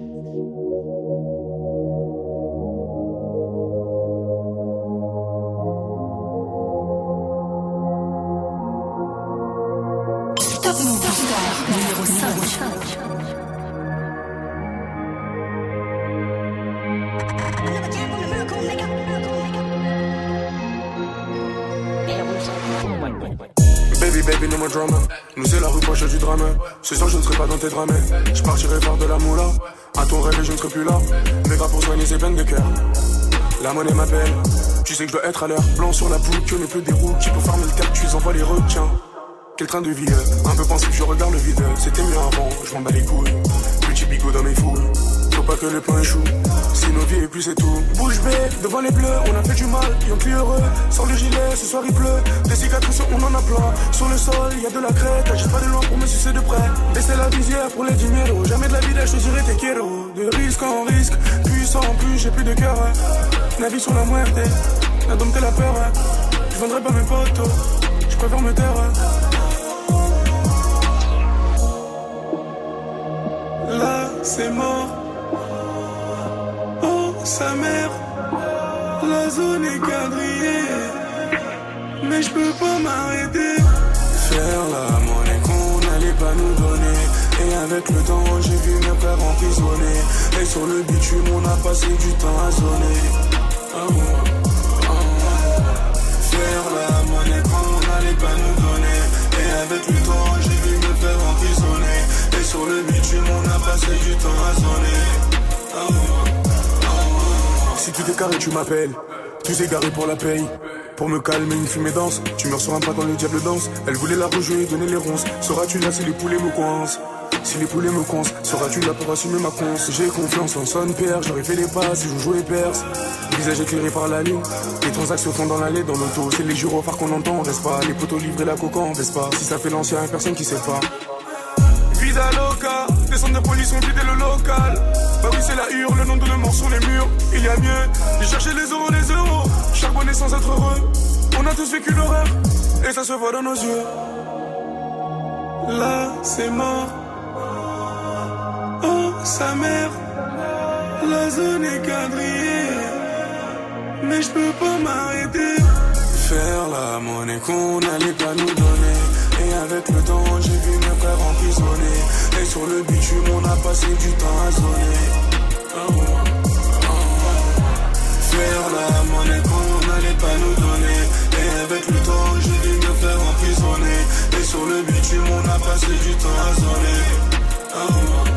Speaker 13: Je partirai voir de la moula. À ton rêve, je ne serai plus là. Mais va pour soigner ces peines de cœur. La monnaie m'appelle. Tu sais que je dois être à l'heure. Blanc sur la boucle, que ne plus des. Qui pour farmer le cactus envoie les requins. Quel train de vie, euh, un peu pensif, je regarde le vide. C'était mieux avant, je m'en bats les couilles. Petit bigot dans mes fouilles. Pas que le pain échoue. Si nos vies et puis c'est tout. Bouge bée, devant les bleus, on a fait du mal, ils ont plus heureux. Sans le gilet, ce soir il pleut. Des cicatrices, on en a plein. Sur le sol, y a de la crête. Agite pas de loin pour me sucer de près. Baisser la visière pour les dinero. Jamais de la vie, je choisirai tes kéros. De risque en risque, puissant en plus, j'ai plus de cœur. Navigue sur la muerte, la dompté la peur. Je vendrai pas mes potos, je préfère me taire. Là, c'est mort. Sa mère. La zone est quadrillée. Mais je peux pas m'arrêter. Faire la monnaie qu'on n'allait pas nous donner. Et avec le temps, j'ai vu mes pères emprisonnés. Et sur le bitume, on a passé du temps à zoner. Ah ah ouais. Faire la monnaie qu'on n'allait pas nous donner. Et avec le temps, j'ai vu mes pères emprisonnés. Et sur le bitume, on a passé du temps à zoner. Tu t'es carré, tu m'appelles. Tu sais garé pour la paye. Pour me calmer, une fumée danse. Tu meurs sur un pas quand le diable danse. Elle voulait la rejouer, donner les ronces. Seras-tu là si les poulets me coincent? Si les poulets me coincent, seras-tu là pour assumer ma conce? J'ai confiance en son père, j'aurais fait les passes, si je jouais perse. Visage éclairé par la lune, les transactions font dans l'allée, dans l'auto. C'est les gyrophares qu'on entend, on reste pas? Les poteaux livrés, la coca, on baisse pas? Si ça fait l'ancien, personne qui sait pas. Vida loca, des centres de police ont vidé le local. Bah oui, c'est la hure, le nom de le sur les murs. Il y a mieux, j'ai cherché les euros, les euros. Charbonner sans être heureux. On a tous vécu l'horreur, et ça se voit dans nos yeux. Là, c'est mort. Oh, sa mère, la zone est quadrillée. Mais je peux pas m'arrêter. Faire la monnaie qu'on n'allait pas nous donner. Et avec le temps, j'ai vu mes frères emprisonnés. Et sur le bitume, on a passé du temps à zoner. Oh, oh. Faire la monnaie qu'on n'allait pas nous donner. Et avec le temps, j'ai vu mes frères emprisonnés. Et sur le bitume, on a passé du temps à zoner. Oh,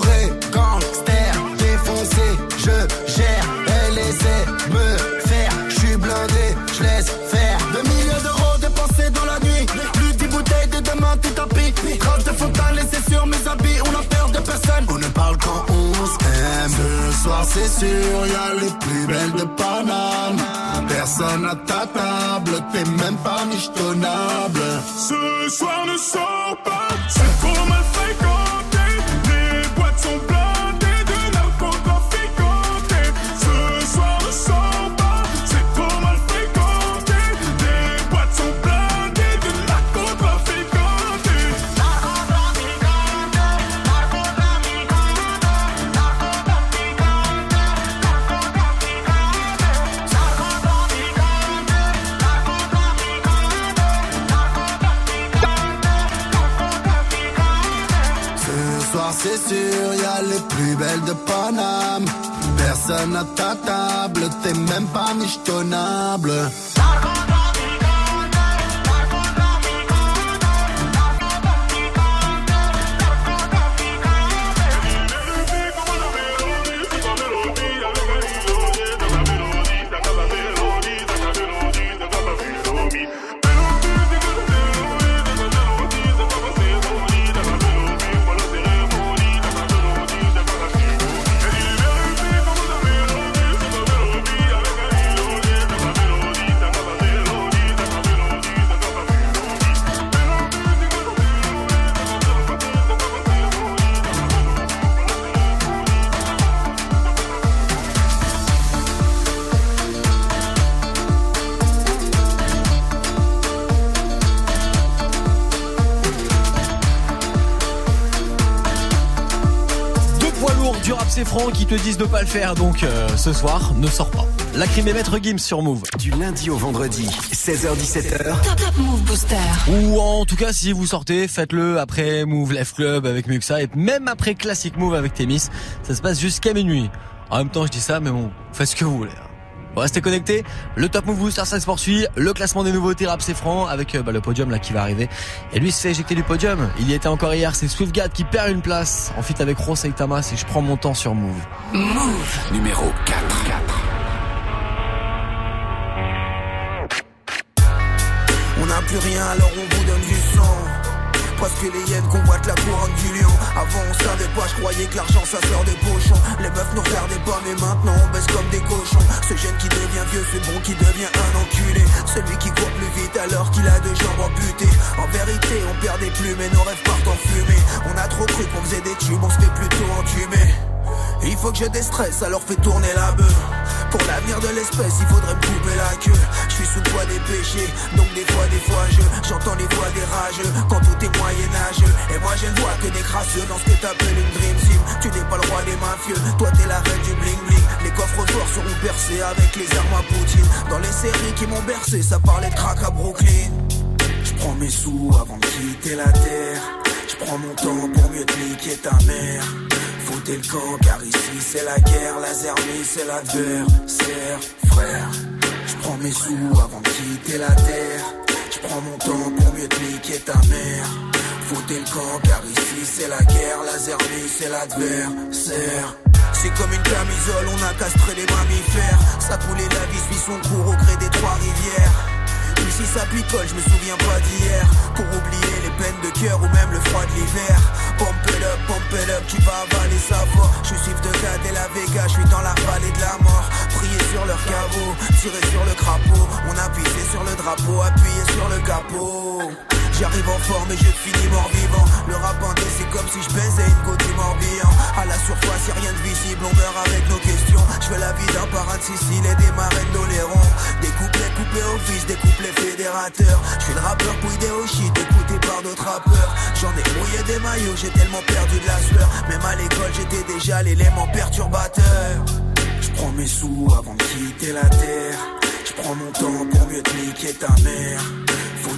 Speaker 23: entouré. Gangster, défoncé, je gère. Elle essaie me faire, je suis blindé, je laisse faire. Deux millions d'euros dépensés dans la nuit. Plus dix bouteilles de demain, tout tapis. Trace de fontaine laissée sur mes habits. On a peur de personne. On ne parle s'aime. Ce soir, c'est sûr, y a les plus belles de Paname. Personne à ta table, t'es même pas michetonnable.
Speaker 24: Ce soir ne sort pas,
Speaker 23: Personne t'es même pas michetonnable.
Speaker 1: C'est franc qui te disent de pas le faire donc euh, ce soir ne sors pas. La crime est maître Gims sur Move.
Speaker 5: Du lundi au vendredi, 16h17h.
Speaker 6: Top Top Move Booster.
Speaker 1: Ou en tout cas si vous sortez, faites-le après Move Left Club avec Muxa et même après Classic Move avec Témis. Ça se passe jusqu'à minuit. En même temps je dis ça mais bon, faites ce que vous voulez. Restez connectés. Le Top Move Booster, ça se poursuit. Le classement des nouveautés rap c'est franc avec euh, bah, le podium là qui va arriver. Et lui se fait éjecter du podium. Il y était encore hier. C'est Swiftgad qui perd une place. En fit avec Ross Aitama si je prends mon temps sur Move.
Speaker 6: Move.
Speaker 5: Numéro 4.
Speaker 3: On n'a plus rien alors on vous donne du sang parce que les hyènes convoitent la couronne du lion Avant on savait pas, je croyais que l'argent ça sort des pochons. Les meufs nous regardaient pas mais maintenant on baisse comme des cochons. Ce jeune qui devient vieux c'est bon qui devient un enculé. Celui qui court plus vite alors qu'il a deux jambes amputées. En vérité on perd des plumes et nos rêves partent en fumée. On a trop cru qu'on faisait des tubes, on se fait plutôt entumer il faut que je déstresse, alors fais tourner la bœuf. Pour l'avenir de l'espèce, il faudrait me couper la queue. Je suis sous le poids des péchés, donc des fois, des fois, je j'entends les voix des rageux quand tout est moyen-âgeux. Et moi, je ne vois que des crasseux dans ce que t'appelles une dream team. Tu n'es pas le roi des mafieux, toi t'es la reine du bling bling. Les coffres forts seront percés avec les armes à Poutine. Dans les séries qui m'ont bercé, ça parlait de crack à Brooklyn. Je prends mes sous avant de quitter la terre. Je prends mon temps pour mieux te niquer ta mère. Foutez le camp car ici c'est la guerre, la c'est l'adversaire, frère. Je prends mes sous avant de quitter la terre. Je prends mon temps pour mieux te niquer ta mère. Foutez le camp car ici c'est la guerre, la zermie c'est l'adversaire. C'est comme une camisole, on a castré les mammifères. Ça coulait la vie suit son cours au gré des trois rivières. Ici ça picole, je me souviens pas d'hier. Pour oublier les peines de cœur ou même le froid de l'hiver. Pump it up, pump it up, tu vas avaler sa voix. Je suis de Gad et la Vega, je suis dans la vallée de la mort. Prier sur leur caveau, tirer sur le crapaud. On a pissé sur le drapeau, appuyé sur le capot J'arrive en forme et je finis mort vivant Le rap indé c'est comme si je baisais une côte du Morbihan. À la surface y'a rien de visible, on meurt avec nos questions. Je fais la vie d'un parrain de Sicile et des marraines d'Oléron. Des couplets coupés au fils, des couplets fédérateurs. Je suis le rappeur couillé au shit, écouté par d'autres rappeurs. J'en ai mouillé des maillots, j'ai tellement perdu de la sueur. Même à l'école j'étais déjà l'élément perturbateur. Je prends mes sous avant de quitter la terre. Je prends mon temps pour mieux te niquer ta mère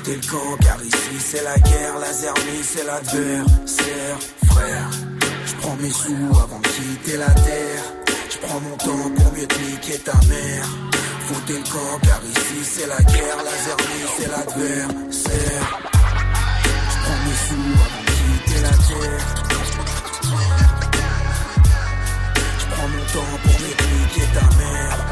Speaker 3: Foutez le camp car ici c'est la guerre, la zermie c'est l'adversaire, frère. Je prends mes sous avant de quitter la terre. Je prends mon temps pour mieux te niquer ta mère. Foutez le camp car ici c'est la guerre, la zermie c'est l'adversaire. Je prends mes sous avant de quitter la terre. Je prends mon temps pour mieux te ta mère.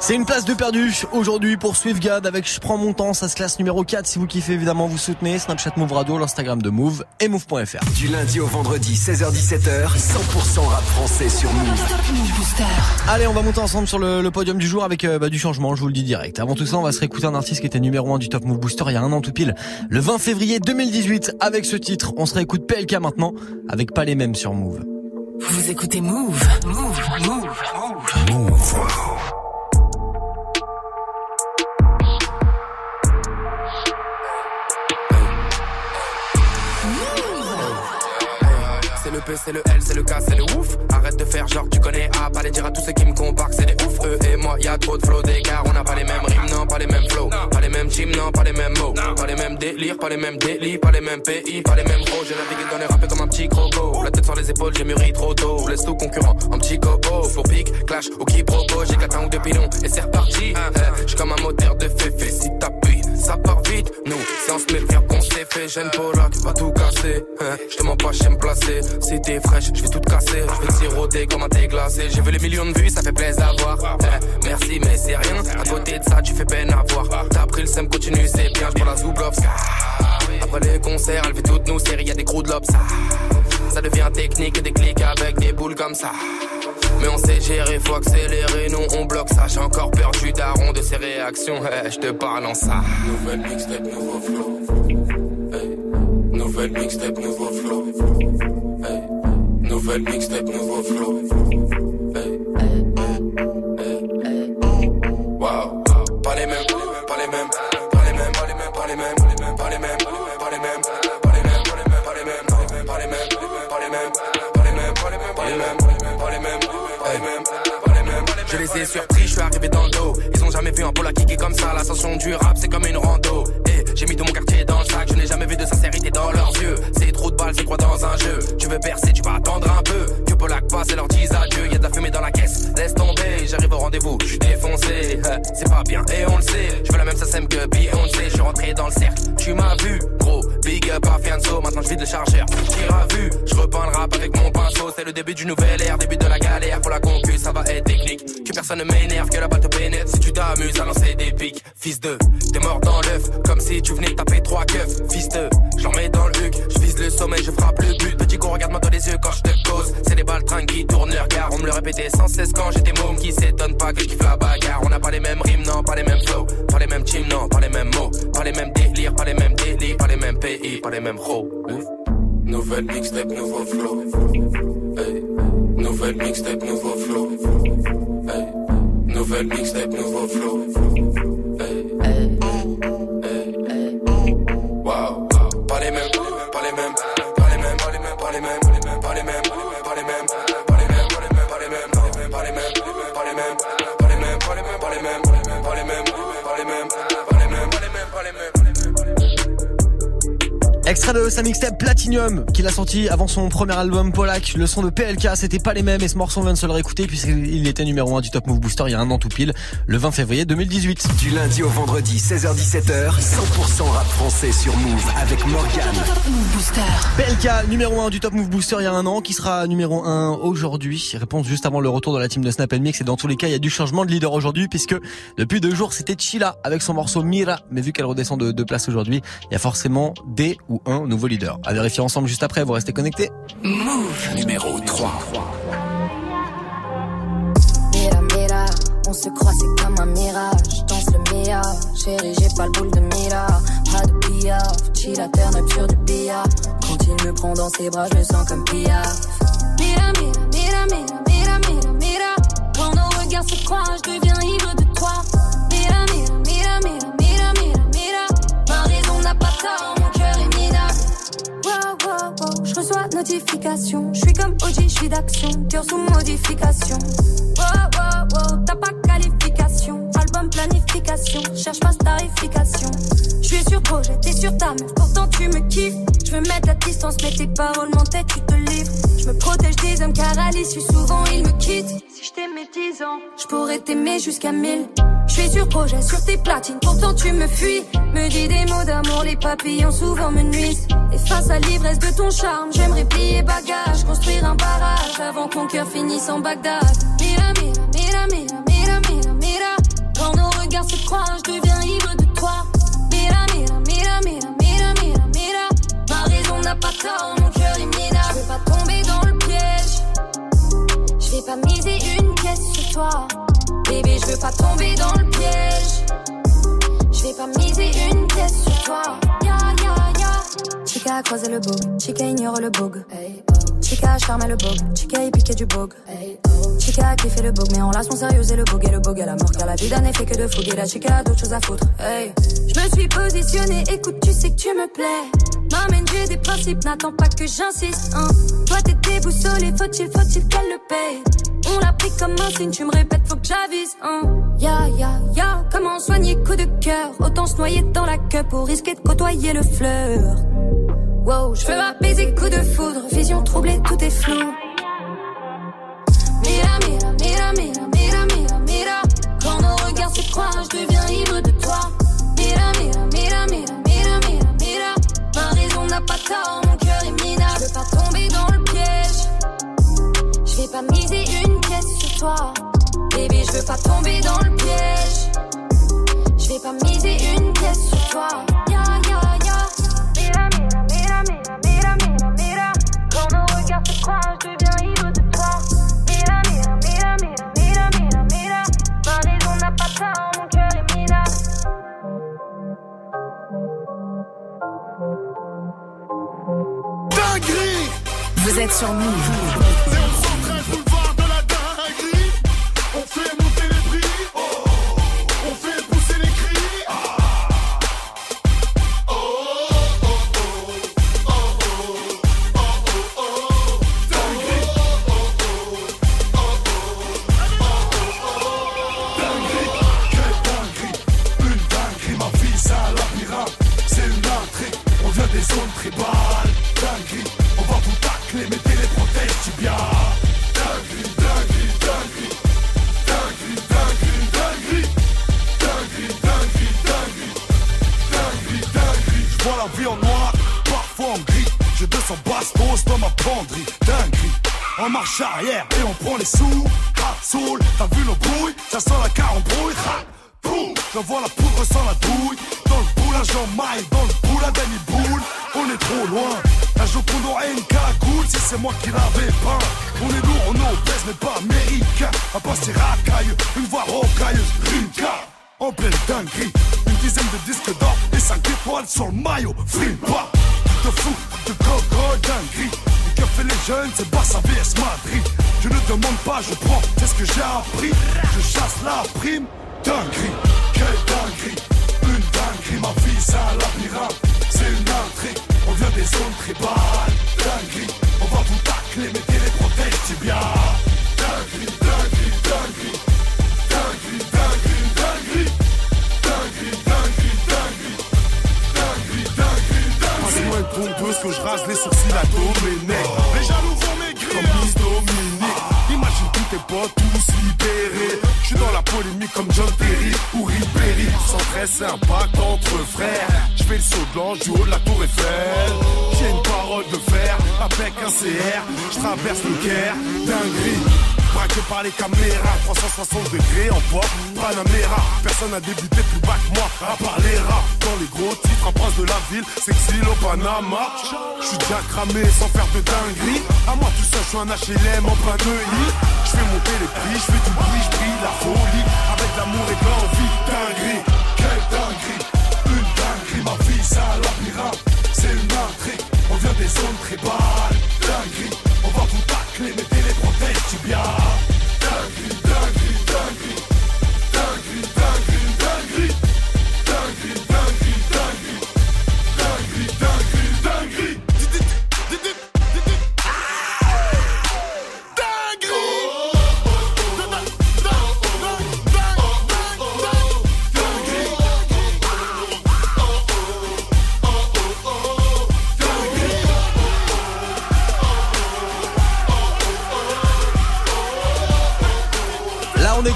Speaker 3: C'est
Speaker 1: une place de perdu aujourd'hui pour Swiftgad avec Je prends mon temps, ça se classe numéro 4 si vous kiffez évidemment vous soutenez Snapchat Move Radio, l'Instagram de Move et Move.fr.
Speaker 5: Du lundi au vendredi, 16h17h, 100% rap français sur Move.
Speaker 6: Move.
Speaker 1: Allez, on va monter ensemble sur le, le podium du jour avec euh, bah, du changement, je vous le dis direct. Avant tout ça, on va se réécouter un artiste qui était numéro 1 du Top Move Booster il y a un an tout pile, le 20 février 2018 avec ce titre. On se réécoute PLK maintenant avec pas les mêmes sur Move.
Speaker 6: Vous écoutez Move. Move. Move.
Speaker 5: Move.
Speaker 25: C'est C'est le L, c'est le K, c'est le ouf. Arrête de faire genre tu connais A, pas les dire à tous ceux qui me comparent c'est des ouf. Eux et moi, y a trop de flow d'écart. On n'a pas les mêmes rimes, non, pas les mêmes flows. Pas les mêmes teams, non, pas les mêmes mots. Pas les mêmes délires, pas les mêmes délits, pas les mêmes pays, pas les mêmes gros. J'ai navigué dans les rappels comme un petit croco. La tête sur les épaules, j'ai mûri trop tôt. Laisse tout concurrent, un petit copo. Flow pic, clash ou quiproquo. J'ai quatre ans ou deux pilons et c'est reparti. Je suis comme un moteur de féfé. Si t'appuies, ça part vite. Nous, se méfiant qu'on s'est fait. Jeune Polak, va tout casser. Je te mens pas, je me placer. Si t'es fraîche, je vais tout casser. Je vais siroter comme un thé glacé. J'ai vu les millions de vues, ça fait plaisir à voir. Eh, merci, mais c'est rien. À côté de ça, tu fais peine à voir. T'as pris le sem, continue, c'est bien. Je prends la Zoublovs. Après les concerts, elle fait toutes nos séries, y'a des crews de lobs. Ça devient technique et des clics avec des boules comme ça. Mais on sait gérer, faut accélérer, nous on bloque ça. J'ai encore perdu daron de ses réactions, hey, je te parle en ça.
Speaker 26: Nouvelle mixtape, nouveau flow. Hey. Nouvelle mixtape, nouveau flow. Hey. Nouvelle mixtape, nouveau flow. Hey.
Speaker 25: Je les ai surpris, je suis arrivé dans le dos. Ils ont jamais vu un pôle kicker comme ça. L'ascension du rap, c'est comme une rando. Et j'ai mis tout mon quartier dans le sac. Je n'ai jamais vu de sincérité dans leurs yeux. C'est trop de balles, c'est quoi dans un jeu? Tu veux percer, tu vas attendre un peu. Que Polak passe et leur dise adieu. Y de la fumée dans la caisse. Laisse tomber, j'arrive au rendez-vous. Je suis défoncé, c'est pas bien et on le sait. Je veux la même SACEM que Beyoncé. Je suis rentré dans le cercle. Tu m'as vu, gros. Big up à Fianso. Maintenant je vide le chargeur. Tire à vue, je repeins le rap avec mon pinceau. C'est le début du nouvel ère, début de la galère. Pour la concu, ça va être technique. Que personne ne m'énerve, que la balle te pénètre. Si tu t'amuses à lancer des pics, fils de, t'es mort dans l'œuf. Comme si tu venais taper trois keufs, fils de. J'en mets dans le huc, je vise le sommet, je frappe le but. Petit con, regarde-moi dans les yeux quand je te cause. C'est des balles qui tournent, regarde. On me le répétait sans cesse quand j'étais môme qui s'étonne pas que je kiffe la bagarre. On n'a pas les mêmes rimes, non, pas les mêmes flows. Pas les mêmes teams, non, pas les mêmes mots. Pas les mêmes délires, pas les mêmes délits, pas les mêmes pays, pas les mêmes ro.
Speaker 26: Nouvelle mixtape, nouveau flow. Nouvelle mixtape, nouveau flow. Nouvelle mixtape, nouveau flow.
Speaker 1: Extrait de sa mixtape Platinum qu'il a sorti avant son premier album Polak. Le son de PLK, c'était pas les mêmes et ce morceau on vient de se le réécouter puisqu'il était numéro 1 du Top Move Booster il y a un an tout pile, le 20 février 2018.
Speaker 5: Du lundi au vendredi, 16h-17h, 100% rap français sur Move avec Morgan.
Speaker 1: PLK, numéro 1 du Top Move Booster il y a un an, qui sera numéro 1 aujourd'hui. Réponse juste avant le retour de la team de Snap Mix et dans tous les cas il y a du changement de leader aujourd'hui puisque depuis deux jours c'était Chila avec son morceau Mira. Mais vu qu'elle redescend de deux places aujourd'hui, il y a forcément des ou un nouveau leader. À vérifier ensemble juste après, vous restez connectés.
Speaker 6: Move
Speaker 5: numéro 3.
Speaker 4: Mira, mira, on se croit, c'est comme un mirage. Danse le Mia, chérie, j'ai pas le boule de Mira. Pas de piaf, chilla, terre nature du billard. Quand il me prend dans ses bras, je me sens comme piaf. Mira, mira, mira, mira, mira, mira, mira. Quand nos regards se croisent, je deviens ivre de je reçois notification. Je suis comme OG, je suis d'action, cœur sous modification. Wow, wow, wow, t'as pas qualification. Album planification, cherche pas starification. Je suis sur projet, t'es sur ta meuf, pourtant tu me kiffes. Je veux mettre la distance, mais tes paroles m'entêtent, tu te livres. Je me protège des hommes car à l'issue, souvent ils me quittent. Si je t'aimais 10 ans, je pourrais t'aimer jusqu'à 1000. Je suis sur projet, sur tes platines, pourtant tu me fuis. Me dis des mots d'amour, les papillons souvent me nuisent. Et face à l'ivresse de ton charme, j'aimerais plier bagage, construire un barrage avant que mon cœur finisse en Bagdad. Mira, mira, mira, mira, mira, mira, mira. Quand nos regards se croisent, je deviens ivre de toi. Mira, mira, mira, mira, mira, mira, mira. Ma raison n'a pas tort, mon cœur est minable. Je veux pas tomber dans le piège. Je vais pas miser une pièce sur toi. Bébé, je veux pas tomber dans le piège. Je vais pas miser une pièce sur toi. Ya. Chica a croisé le bug, Chica ignore le bug. Chica a charmé le bug, Chica y piqué du bug. Chica a kiffé le bug, mais en relation sérieuse et le bug et le bug à la mort. Car la vie d'un effet que de fouguer la chica a d'autres choses à foutre. Hey. Je me suis positionnée, écoute, tu sais que tu me plais. M'amène, j'ai des principes, n'attends pas que j'insiste. Hein. Toi t'es déboussolé, faut-il, faut-il qu'elle le paye. On l'a pris comme un signe, tu me répètes, faut que j'avise. Hein. Ya, ya, ya, comment soigner coup de cœur? Autant se noyer dans la queue pour risquer de côtoyer le fleur. Wow, je veux apaiser coup de foudre, vision troublée, tout est flou. Mira, mira, mira, mira, mira, mira, mira. Quand nos regards se croisent, je deviens ivre de toi. Mira, mira, mira, mira, mira, mira, mira. Ma raison n'a pas tort, mon cœur est minable. Je veux pas tomber dans le piège. Je vais pas miser une pièce sur toi. Bébé, je veux pas tomber dans le piège. Je vais pas miser une pièce sur toi.
Speaker 6: Vous êtes sur Move.
Speaker 27: Et on prend les sous. Ah, soul, t'as vu nos brouilles? Ça sent la carambrouille. Ha, boum, J'envoie la poudre sans la douille. Dans le boulage en maille, dans le boule à Danny Boule. On est trop loin. La Joconde aurait une cagoule si c'est moi qui l'avais peint. On est lourd, on obèse mais pas américain. À passer racaille, une voix rocailleuse, une carte en pleine dinguerie. Une dizaine de disques d'or et 5 étoiles sur le maillot. Frime pas, de fou, de coco, dinguerie fait les jeunes, c'est Barça vs Madrid Je ne demande pas, je prends, c'est ce que j'ai appris. Je chasse la prime, dinguerie Quelle dinguerie, une dinguerie Ma vie c'est un labyrinthe, c'est une intrigue On vient des zones tribales, dinguerie On va vous tacler, mettez les protèges tibia Dinguerie, dinguerie, dinguerie Dinguerie, dinguerie, dinguerie Dinguerie, dinguerie, dinguerie
Speaker 2: Pompeuse que je rase les sourcils à Domenech. Les jaloux vont maigrir comme Miss Dominique. Imagine tous tes potes tous libérés. Je suis dans la polémique comme John Terry ou Ribéry. Sans très c'est un pacte entre frères. Je fais le saut de l'ange du haut de la tour Eiffel. J'ai une parole de fer avec un CR. Je traverse le Caire, dinguerie. Braqué par les caméras, 360 degrés en pop, Panamera. Personne n'a débuté plus bas que moi, à part les rats. Dans les gros titres, un prince de la ville, s'exile au Panama. Je suis déjà cramé sans faire de dinguerie. À moi tout seul, je suis un HLM en plein de lit. Je fais monter les prix, je fais du bruit, je la folie. Avec l'amour et de l'envie, dinguerie.
Speaker 27: Quelle dinguerie, une dinguerie, ma vie un labyrinthe, c'est une intrigue, on vient des zones tribales, dinguerie, on va vous tacler, mettez
Speaker 1: arrepiar.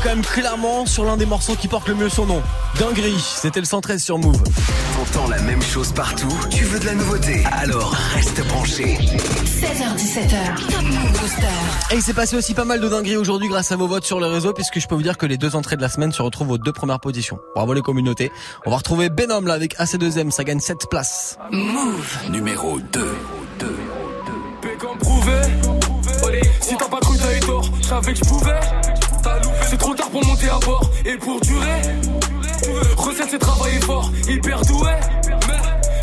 Speaker 1: Quand même clairement sur l'un des morceaux qui porte le mieux son nom. Dinguerie, c'était le 113 sur Move.
Speaker 5: T'entends la même chose partout Tu veux de la nouveauté Alors reste branché.
Speaker 6: 16h17h. Top Move Booster.
Speaker 1: Et il s'est passé aussi pas mal de dingueries aujourd'hui grâce à vos votes sur les réseaux puisque je peux vous dire que les deux entrées de la semaine se retrouvent aux deux premières positions. Bravo les communautés. On va retrouver Benom là avec AC2M, ça gagne 7 places.
Speaker 6: Move.
Speaker 5: Numéro 2.
Speaker 13: comme prouvé. Si t'as pas cru, t'as eu tort. Je savais que je pouvais. C'est trop tard pour monter à bord et pour durer. Recette, c'est travailler fort, hyper doué.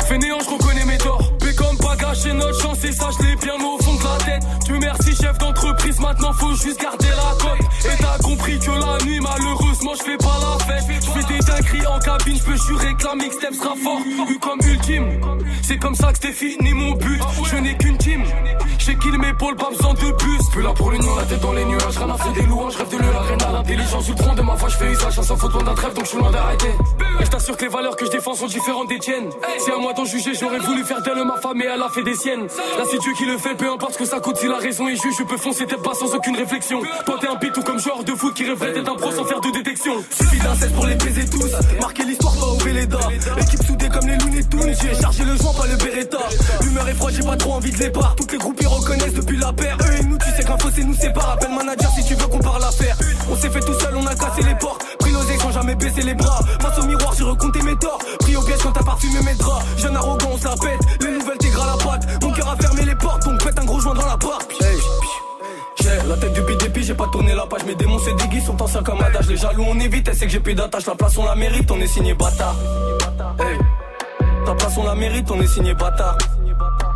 Speaker 13: Fainéant, je reconnais mes torts. comme pas gâcher notre chance et ça, je l'ai bien la tête. Tu merci, chef d'entreprise, maintenant faut juste garder la cote. Et t'as compris que la nuit, malheureusement, je fais pas la fête. Je fais des dingueries en cabine, je peux jurer que la mixtape sera fort. Vu comme ultime, c'est comme ça que c'était fini mon but. Je n'ai qu'une team, j'ai qu'il m'épaule, pas besoin de bus. Plus là pour l'union, la tête dans les nuages, rien à foutre des louanges, rêve de l'arène à l'intelligence du tronc de ma voix, je fais usage, sans photo d'un trêve, donc je suis loin d'arrêter. Et je t'assure que les valeurs que je défends sont différentes des tiennes. Si à moi d'en juger, j'aurais voulu faire d'elle ma femme et elle a fait des siennes. Là, c'est Dieu qui le fait, peu importe ce que ça si la raison est juge, je peux foncer tête pas sans aucune réflexion. Toi, t'es un pitou comme joueur de foot qui rêverait d'être un pro sans faire de détection. Suffit d'un 16 pour les baiser tous, marquer l'histoire, pas au Véleda. Équipe soudée comme les Looney Tunes, j'ai chargé le joint, pas le Beretta. L'humeur est froide, j'ai pas trop envie de les part. Toutes les groupes ils reconnaissent depuis la paire. Eux et nous, tu sais qu'un fossé nous sépare. Appelle manager si tu veux qu'on parle l'affaire. On s'est fait tout seul, on a cassé les portes. Pris ex sans jamais baisser les bras. Face au miroir, j'ai recompté mes torts. Pris au piège quand t'as parfumé mes draps. Jeune arrogant, on se la pète. Les nouvelles t'es gras la patte. Mon cœur a fermé les portes, la porte. Hey. J'ai la tête du PDP, j'ai pas tourné la page. Mes démons c'est des guises, sont anciens comme adage. Les jaloux on évite, elle sait que j'ai plus d'attache. La place on la mérite, on est signé bâtard. Hey. Ta place on la mérite, on est signé bâtard.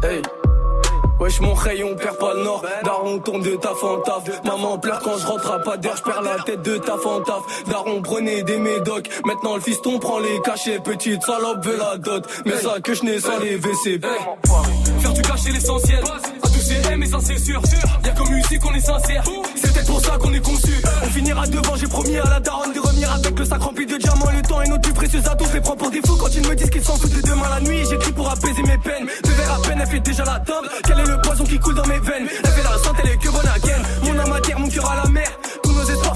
Speaker 13: Hey. Wesh mon rayon, on perd pas le nord. Daron tombe de taf en taf. Maman pleure quand je rentre à pas d'air, je perds la tête de taf en taf. Daron prenait des médocs. Maintenant le fiston prend les cachets. Petite salope veut la dot. Mais ça que je n'ai sans les WC. Faire du cacher l'essentiel. Ces mais ça c'est sûr. Y'a comme musique qu'on est sincère. C'est peut-être pour ça qu'on est conçu. On finira devant, j'ai promis à la daronne de revenir avec le sac rempli de diamants. Le temps est notre plus précieux atout. Les prends pour des fous quand ils me disent qu'ils s'en foutent de demain la nuit. J'écris pour apaiser mes peines. Deux verres à peine, elle fait déjà la table. Quel est le poison qui coule dans mes veines? Elle fait la santé, elle est que bonne à. Mon âme à mon cœur à la mer.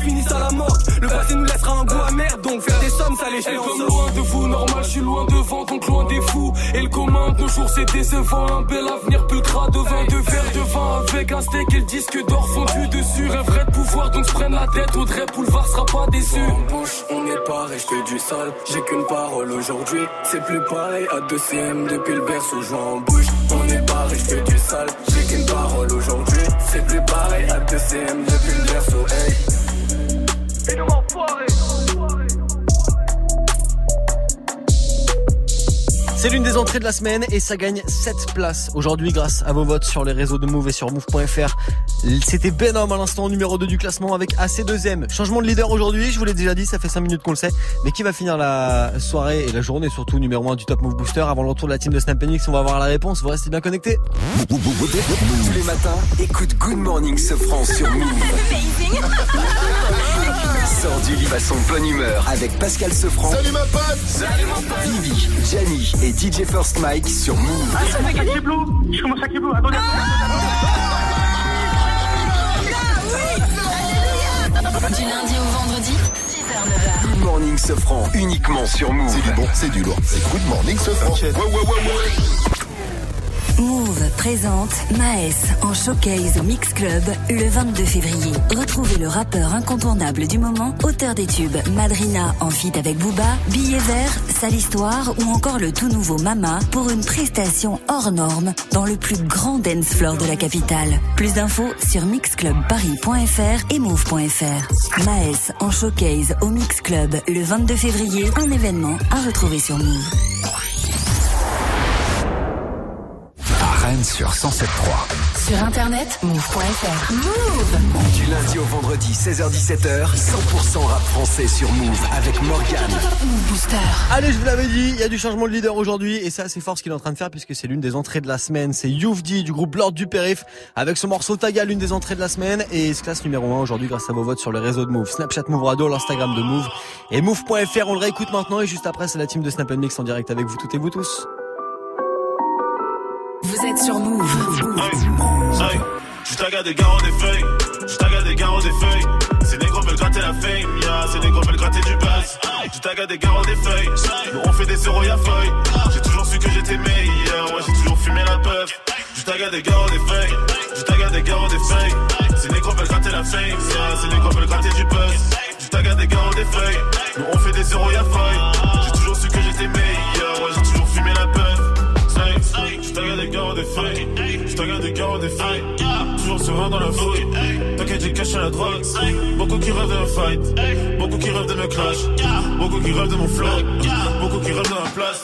Speaker 13: Finissent à la mort. Le passé nous laissera un goût amer. Donc faire des sommes, ça les
Speaker 28: comme loin de vous, normal, je suis loin devant, donc loin des fous. Et le commun de nos jours, c'est décevant. Un bel avenir pulcra de vin, de verre de vin avec un steak et le disque d'or fondu dessus. Rêverait de pouvoir, donc se prenne la tête. Audrey Boulevard sera pas déçu.
Speaker 13: En bouche, on est pareil, je fais du sale. J'ai qu'une parole aujourd'hui. C'est plus pareil à 2 CM depuis le berceau. Joint en bouche, on est pareil, je fais du sale. J'ai qu'une parole aujourd'hui. C'est plus pareil à 2 CM depuis le berceau.
Speaker 1: C'est l'une des entrées de la semaine et ça gagne 7 places aujourd'hui grâce à vos votes sur les réseaux de Move et sur Move.fr. C'était Benham à l'instant numéro 2 du classement avec AC2M. Changement de leader aujourd'hui, je vous l'ai déjà dit, ça fait 5 minutes qu'on le sait. Mais qui va finir la soirée et la journée surtout numéro 1 du Top Move Booster avant le retour de la team de Snap Mix On va avoir la réponse, vous restez bien connectés.
Speaker 5: Tous les matins, écoute Good Morning Sofran sur Move. Sors du lit à son bonne humeur avec Pascal Sefranc.
Speaker 29: Salut ma pote
Speaker 5: Salut mon pote Vivi, Gianni et DJ First Mike sur Move.
Speaker 30: Ah, ça fait 4 blue Je commence à blue. Attendez.
Speaker 6: Du lundi au vendredi, 6h-9h.
Speaker 5: Good Morning Sofran, uniquement sur Move.
Speaker 29: C'est du bon, c'est du lourd. C'est Good Morning Sofran. Ouais, ouais, ouais, ouais.
Speaker 31: Move présente Maes en showcase au Mix Club le 22 février. Retrouvez le rappeur incontournable du moment, auteur des tubes Madrina en feat avec Booba, Billet vert, Sale Histoire ou encore le tout nouveau Mama pour une prestation hors norme dans le plus grand dance floor de la capitale. Plus d'infos sur mixclubparis.fr et move.fr. Maes en showcase au Mix Club le 22 février, un événement à retrouver sur Move.
Speaker 5: Rennes sur 107.3.
Speaker 6: Sur internet, move.fr. Move
Speaker 5: Du lundi au vendredi, 16h17h, 100% rap français sur Move avec Morgan.
Speaker 6: Move Booster.
Speaker 1: Allez, je vous l'avais dit, il y a du changement de leader aujourd'hui et ça c'est fort ce qu'il est en train de faire puisque c'est l'une des entrées de la semaine. C'est Youvdi du groupe Lord du Périph avec son morceau Taga, l'une des entrées de la semaine et il se classe numéro 1 aujourd'hui grâce à vos votes sur les réseaux de Move, Snapchat Move Radio, l'Instagram de Move et Move.fr. On le réécoute maintenant et juste après c'est la team de Snap Mix en direct avec vous toutes et vous tous.
Speaker 6: Êtes sur Move.
Speaker 2: Hey, je taga des garros des feuilles, je taga des garros des feuilles. Ces négros veulent gratter la fame, yeah, ces négros veulent gratter du buzz. Je taga des garros des feuilles, nous on fait des zéros y'a feuille. J'ai toujours su que j'étais meilleur, ouais j'ai toujours fumé la puff. Je taga des garros des feuilles, je taga des garros des feuilles. Ces négros veulent gratter la fame, yeah, ces négros veulent gratter du buzz. Je taga des garros des feuilles, nous on fait des zéros y'a feuille. J'ai toujours su que j'étais meilleur, Je regarde des gars des feuilles, je regarde des gars des feuilles. Toujours serein dans la fouille, t'inquiète j'ai caché la drogue. Beaucoup qui rêvent de me fight, beaucoup qui rêvent de me clash, beaucoup qui rêvent de mon flow, beaucoup qui rêvent de ma place.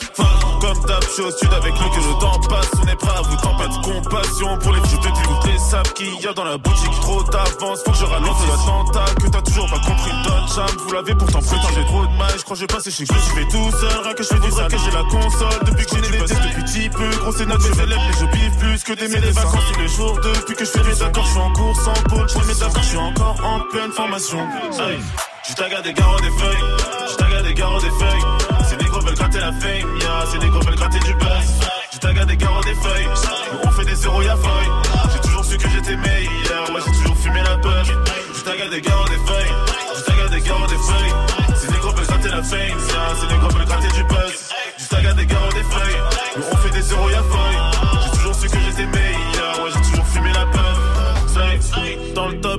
Speaker 2: Je suis au sud avec nous que le temps passe. On est prêt à vous pas de compassion pour les je te dégoûte les sables qu'il y a dans la boutique. Trop d'avance, faut que je ralente l'attentat que t'as toujours pas compris. Donne charme, vous l'avez pourtant putain j'ai trop de mal. Je crois que je vais passer chez je me suis fait tout seul, rien que je fais du que j'ai la console depuis que j'ai des depuis petit peu. Gros c'est notre je lève mais je biffe plus que des mes vacances tous les jours. Depuis que je fais mes accords, je suis en course en pôle. Je fais mes accords, je suis encore en pleine formation. Je taga des garros des feuilles, je taga des garros des feuilles. Ces négros veulent gratter la fame, yeah, ces négros veulent gratter du buzz. Je taga des garros des feuilles, on fait des zéros y'a feuille. J'ai toujours su que j'étais meilleur, ouais j'ai toujours fumé la puff. Je taga des garros des feuilles, je taga des garros des feuilles. Ces négros veulent gratter la fame, yeah, ces négros veulent gratter du buzz.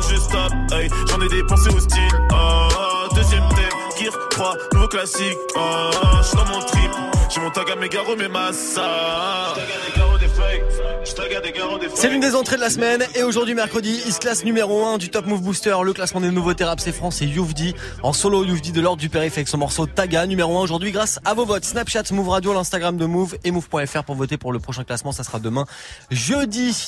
Speaker 2: Je. J'en ai dépensé au style. Deuxième thème, Gear 3, nouveau classique. Je suis dans mon trip. J'ai mon tag à mes garros, mes massas.
Speaker 1: C'est l'une des entrées de la semaine et aujourd'hui mercredi, il se classe numéro 1 du Top Move Booster, le classement des nouveaux thérapes c'est France et Youvdi en solo Youvdi de l'ordre du périph' avec son morceau Taga numéro 1 aujourd'hui grâce à vos votes Snapchat, Move Radio, l'Instagram de Move et Move.fr pour voter pour le prochain classement, ça sera demain jeudi